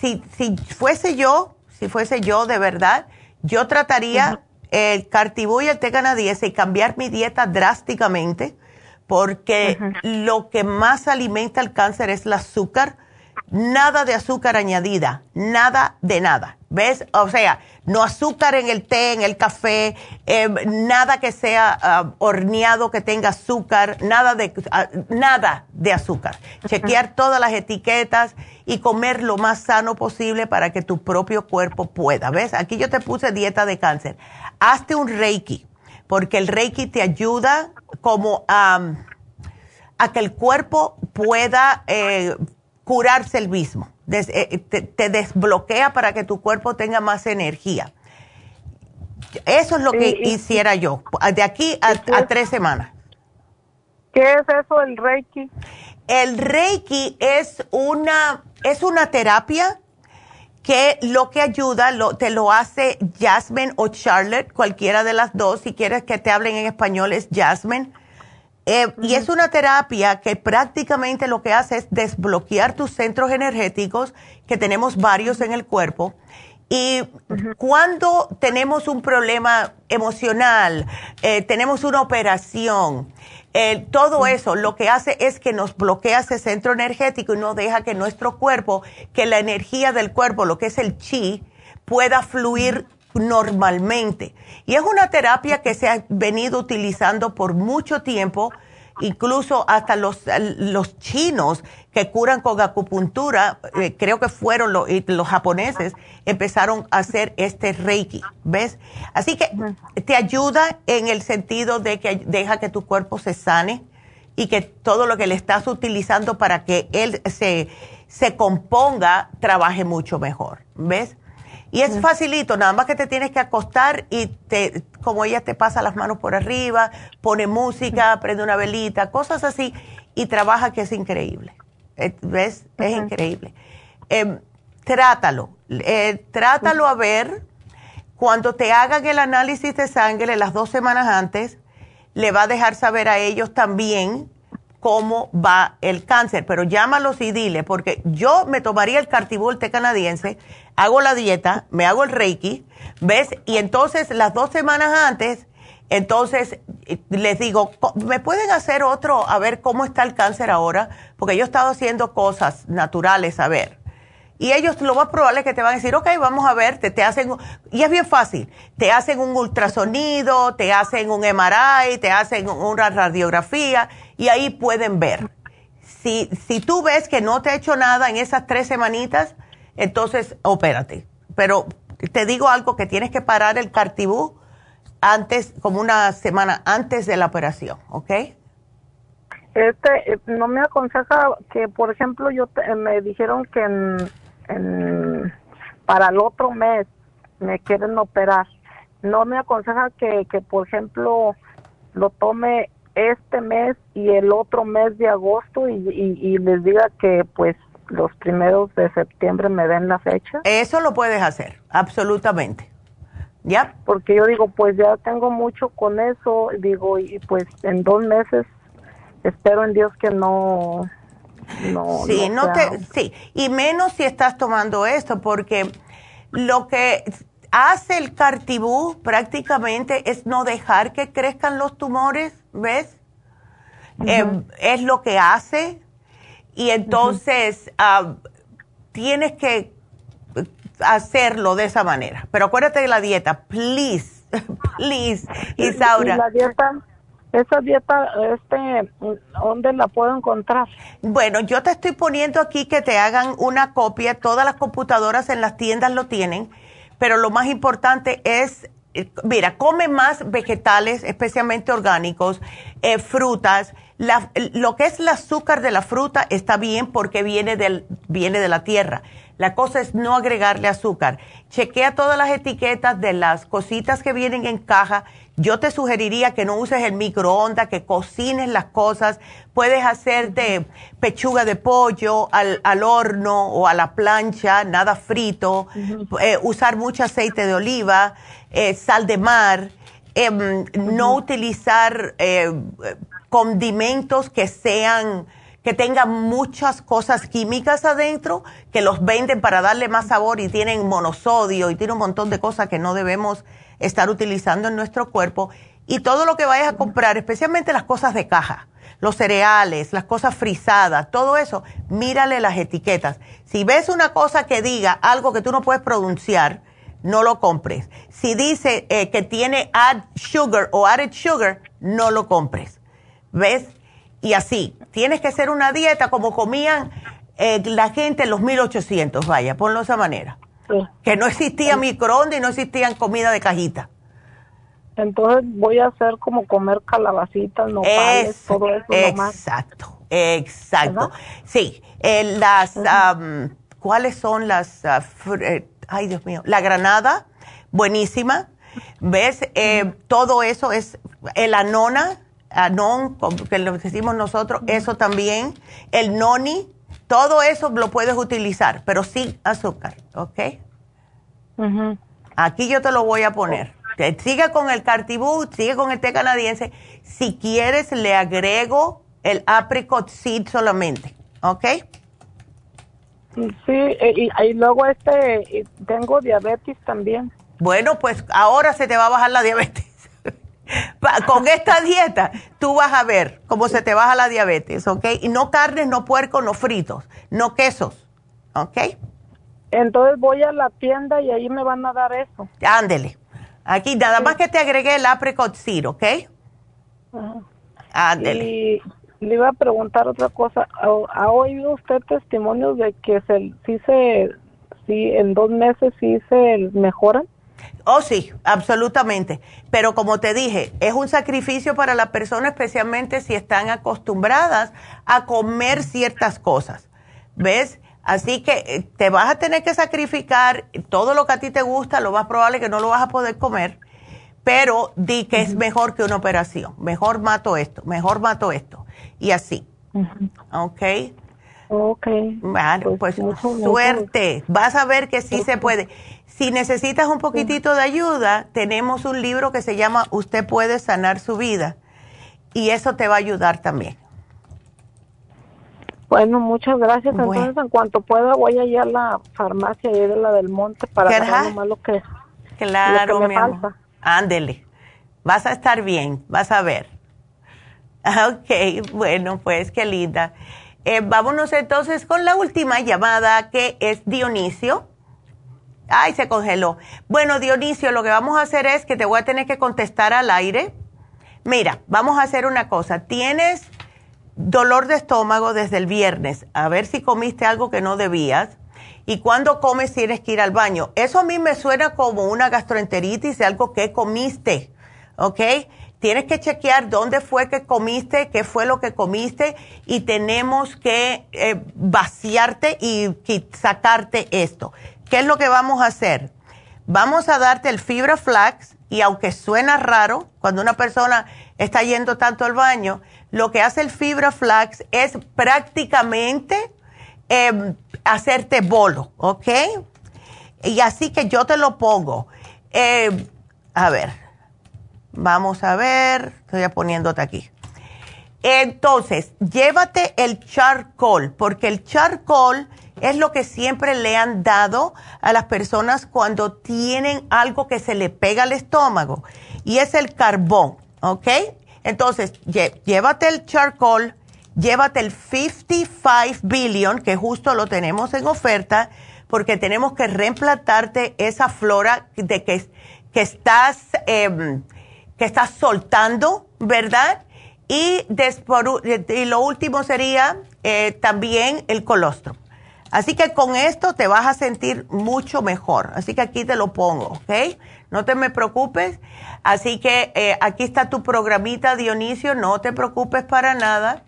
si, si fuese yo, si fuese yo de verdad, yo trataría el cartibú y el té canadiense y cambiar mi dieta drásticamente porque lo que más alimenta el cáncer es el azúcar nada de azúcar añadida, nada de nada. ¿Ves? O sea, no azúcar en el té, en el café, em, nada que sea ah, horneado que tenga azúcar, nada de, ah, nada de azúcar. Chequear todas las etiquetas y comer lo más sano posible para que tu propio cuerpo pueda. ¿Ves? Aquí yo te puse dieta de cáncer. Hazte un reiki, porque el reiki te ayuda como a, a que el cuerpo pueda eh, curarse el mismo. Eh, te, desbloquea para que tu cuerpo tenga más energía. Eso es lo que hiciera yo, de aquí a, tres semanas. ¿Qué es eso el Reiki? El Reiki es una, es una terapia que lo que ayuda, lo, te lo hace Jasmine o Charlotte, cualquiera de las dos, si quieres que te hablen en español es Jasmine eh, y es una terapia que prácticamente lo que hace es desbloquear tus centros energéticos, que tenemos varios en el cuerpo. Y cuando tenemos un problema emocional, eh, tenemos una operación, eh, todo eso lo que hace es que nos bloquea ese centro energético y no deja que nuestro cuerpo, que la energía del cuerpo, lo que es el chi, pueda fluir normalmente. Y es una terapia que se ha venido utilizando por mucho tiempo, incluso hasta los, los chinos que curan con acupuntura, eh, creo que fueron los, los japoneses, empezaron a hacer este reiki, ¿ves? Así que te ayuda en el sentido de que deja que tu cuerpo se sane y que todo lo que le estás utilizando para que él se, se componga trabaje mucho mejor, ¿ves? Y es facilito, nada más que te tienes que acostar y te, como ella te pasa las manos por arriba, pone música, prende una velita, cosas así, y trabaja que es increíble. Eh, ¿Ves? Es increíble. Em, trátalo, eh, trátalo a ver. Cuando te hagan el análisis de sangre las dos semanas antes, le va a dejar saber a ellos también cómo va el cáncer, pero llámalos y dile, porque yo me tomaría el cartibol té canadiense, hago la dieta, me hago el reiki, ¿ves? Y entonces las dos semanas antes, entonces les digo, ¿me pueden hacer otro a ver cómo está el cáncer ahora? Porque yo he estado haciendo cosas naturales, a ver. Y ellos lo más probable es que te van a decir, ok, vamos a ver, te, te hacen, y es bien fácil, te hacen un ultrasonido, te hacen un MRI, te hacen una radiografía y ahí pueden ver. Si, si tú ves que no te ha hecho nada en esas tres semanitas, entonces opérate. Pero te digo algo que tienes que parar el cartibú antes, como una semana antes de la operación, ¿ok? Este, eh, no me aconseja que, por ejemplo, yo me dijeron que para el otro mes me quieren operar. No me aconseja que, que, por ejemplo, lo tome este mes y el otro mes de agosto y, y, les diga que pues los primeros de septiembre me den la fecha. Eso lo puedes hacer, absolutamente. ¿Ya? Porque yo digo, pues ya tengo mucho con eso, digo, y pues en dos meses espero en Dios que no... no sí, no, te, sí, y menos si estás tomando esto, porque lo que hace el cartibú prácticamente es no dejar que crezcan los tumores, ¿ves? Em, es lo que hace y entonces ah, tienes que hacerlo de esa manera. Pero acuérdate de la dieta, please, please, Isaura. ¿Y la dieta? Esa dieta, este, ¿dónde la puedo encontrar? Bueno, yo te estoy poniendo aquí que te hagan una copia. Todas las computadoras en las tiendas lo tienen pero lo más importante es, eh, mira, come más vegetales, especialmente orgánicos, eh, frutas. lo que es el azúcar de la fruta está bien porque viene, del, viene de la tierra. La cosa es no agregarle azúcar. Chequea todas las etiquetas de las cositas que vienen en caja yo te sugeriría que no uses el microondas, que cocines las cosas. Puedes hacerte pechuga de pollo al, al horno o a la plancha, nada frito. Eh, usar mucho aceite de oliva, eh, sal de mar. Em, no utilizar eh, condimentos que sean que tengan muchas cosas químicas adentro, que los venden para darle más sabor y tienen monosodio y tienen un montón de cosas que no debemos estar utilizando en nuestro cuerpo y todo lo que vayas a comprar, especialmente las cosas de caja, los cereales, las cosas frisadas, todo eso, mírale las etiquetas. Si ves una cosa que diga algo que tú no puedes pronunciar, no lo compres. Si dice eh, que tiene add sugar o added sugar, no lo compres. ¿Ves? Y así, tienes que hacer una dieta como comían eh, la gente en los 1800, vaya, ponlo de esa manera. Que no existía microondas y no existían comida de cajita. Entonces voy a hacer como comer calabacitas, nopales, todo eso Exacto, exacto. Sí, eh, las, ¿cuáles son las, eh, ay Dios mío, la granada, buenísima. ¿Ves? Eh, todo eso es el anona, anon, que lo decimos nosotros, eso también. El noni, todo eso lo puedes utilizar, pero sin azúcar, ¿ok? Aquí yo te lo voy a poner. Sigue con el cartibú, sigue con el té canadiense. Si quieres, le agrego el apricot seed solamente, ¿ok? Sí, y, y luego este, tengo diabetes también. Bueno, pues ahora se te va a bajar la diabetes. Con esta dieta, tú vas a ver cómo se te baja la diabetes, ¿ok? Y no carnes, no puercos, no fritos, no quesos, ¿ok? entonces voy a la tienda y ahí me van a dar eso. Ándele. Aquí nada más que te agregué el apricot seed, ¿ok? Ándele. Y le iba a preguntar otra cosa. ¿Ha, oído usted testimonios de que se, sí se, sí, en dos meses sí se mejoran? Oh, sí, absolutamente. Pero como te dije, es un sacrificio para la persona, especialmente si están acostumbradas a comer ciertas cosas. ¿Ves? Así que eh, te vas a tener que sacrificar todo lo que a ti te gusta, lo más probable es que no lo vas a poder comer, pero di que es mejor que una operación. Mejor mato esto, mejor mato esto. Y así. ¿Ok? Ok. Bueno, pues, suerte. Vas a ver que sí se puede. Si necesitas un poquitito de ayuda, tenemos un libro que se llama Usted puede sanar su vida. Y eso te va a ayudar también. Bueno, muchas gracias. Entonces, en cuanto pueda, voy a ir a la farmacia y de la del monte para ver más lo que, claro, lo que me falta. Ándele. Vas a estar bien, vas a ver. Ok, bueno, pues qué linda. Eh, vámonos entonces con la última llamada que es Dionisio. Ay, se congeló. Bueno, Dionisio, lo que vamos a hacer es que te voy a tener que contestar al aire. Mira, vamos a hacer una cosa. Tienes dolor de estómago desde el viernes. A ver si comiste algo que no debías. Y cuando comes tienes que ir al baño. Eso a mí me suena como una gastroenteritis de algo que comiste. ¿Ok? Tienes que chequear dónde fue que comiste, qué fue lo que comiste y tenemos que eh, vaciarte y sacarte esto. ¿Qué es lo que vamos a hacer? Vamos a darte el fibra flax y aunque suena raro, cuando una persona está yendo tanto al baño, lo que hace el fibra flax es prácticamente em, hacerte bolo, ¿ok? Y así que yo te lo pongo. Em, a ver, vamos a ver, estoy poniéndote aquí. Entonces, llévate el charcoal, porque el charcoal es lo que siempre le han dado a las personas cuando tienen algo que se le pega al estómago, y es el carbón, ¿ok? Entonces, llévate el charcoal, llévate el 55 billion, que justo lo tenemos en oferta, porque tenemos que reemplantarte esa flora de que, que estás, em, que estás soltando, ¿verdad? Y, lo último sería eh, también el colostro. Así que con esto te vas a sentir mucho mejor. Así que aquí te lo pongo, ¿ok? No te me preocupes. Así que eh, aquí está tu programita, Dionisio, no te preocupes para nada.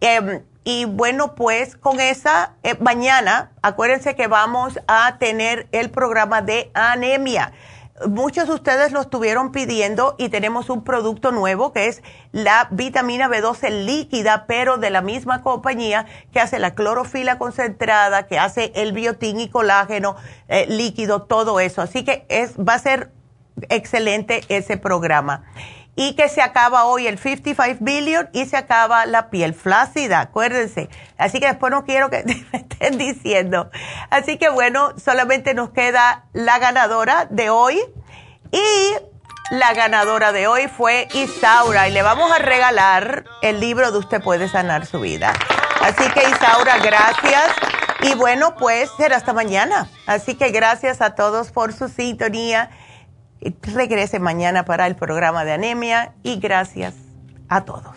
Em, y bueno, pues con esa, eh, mañana, acuérdense que vamos a tener el programa de anemia muchos de ustedes lo estuvieron pidiendo y tenemos un producto nuevo que es la vitamina B12 líquida, pero de la misma compañía que hace la clorofila concentrada, que hace el biotín y colágeno eh, líquido, todo eso. Así que es, va a ser excelente ese programa y que se acaba hoy el 55 billion y se acaba la piel flácida, acuérdense. Así que después no quiero que me estén diciendo. Así que bueno, solamente nos queda la ganadora de hoy y la ganadora de hoy fue Isaura y le vamos a regalar el libro de Usted puede sanar su vida. Así que Isaura, gracias. Y bueno, pues será hasta mañana. Así que gracias a todos por su sintonía regrese mañana para el programa de anemia y gracias a todos.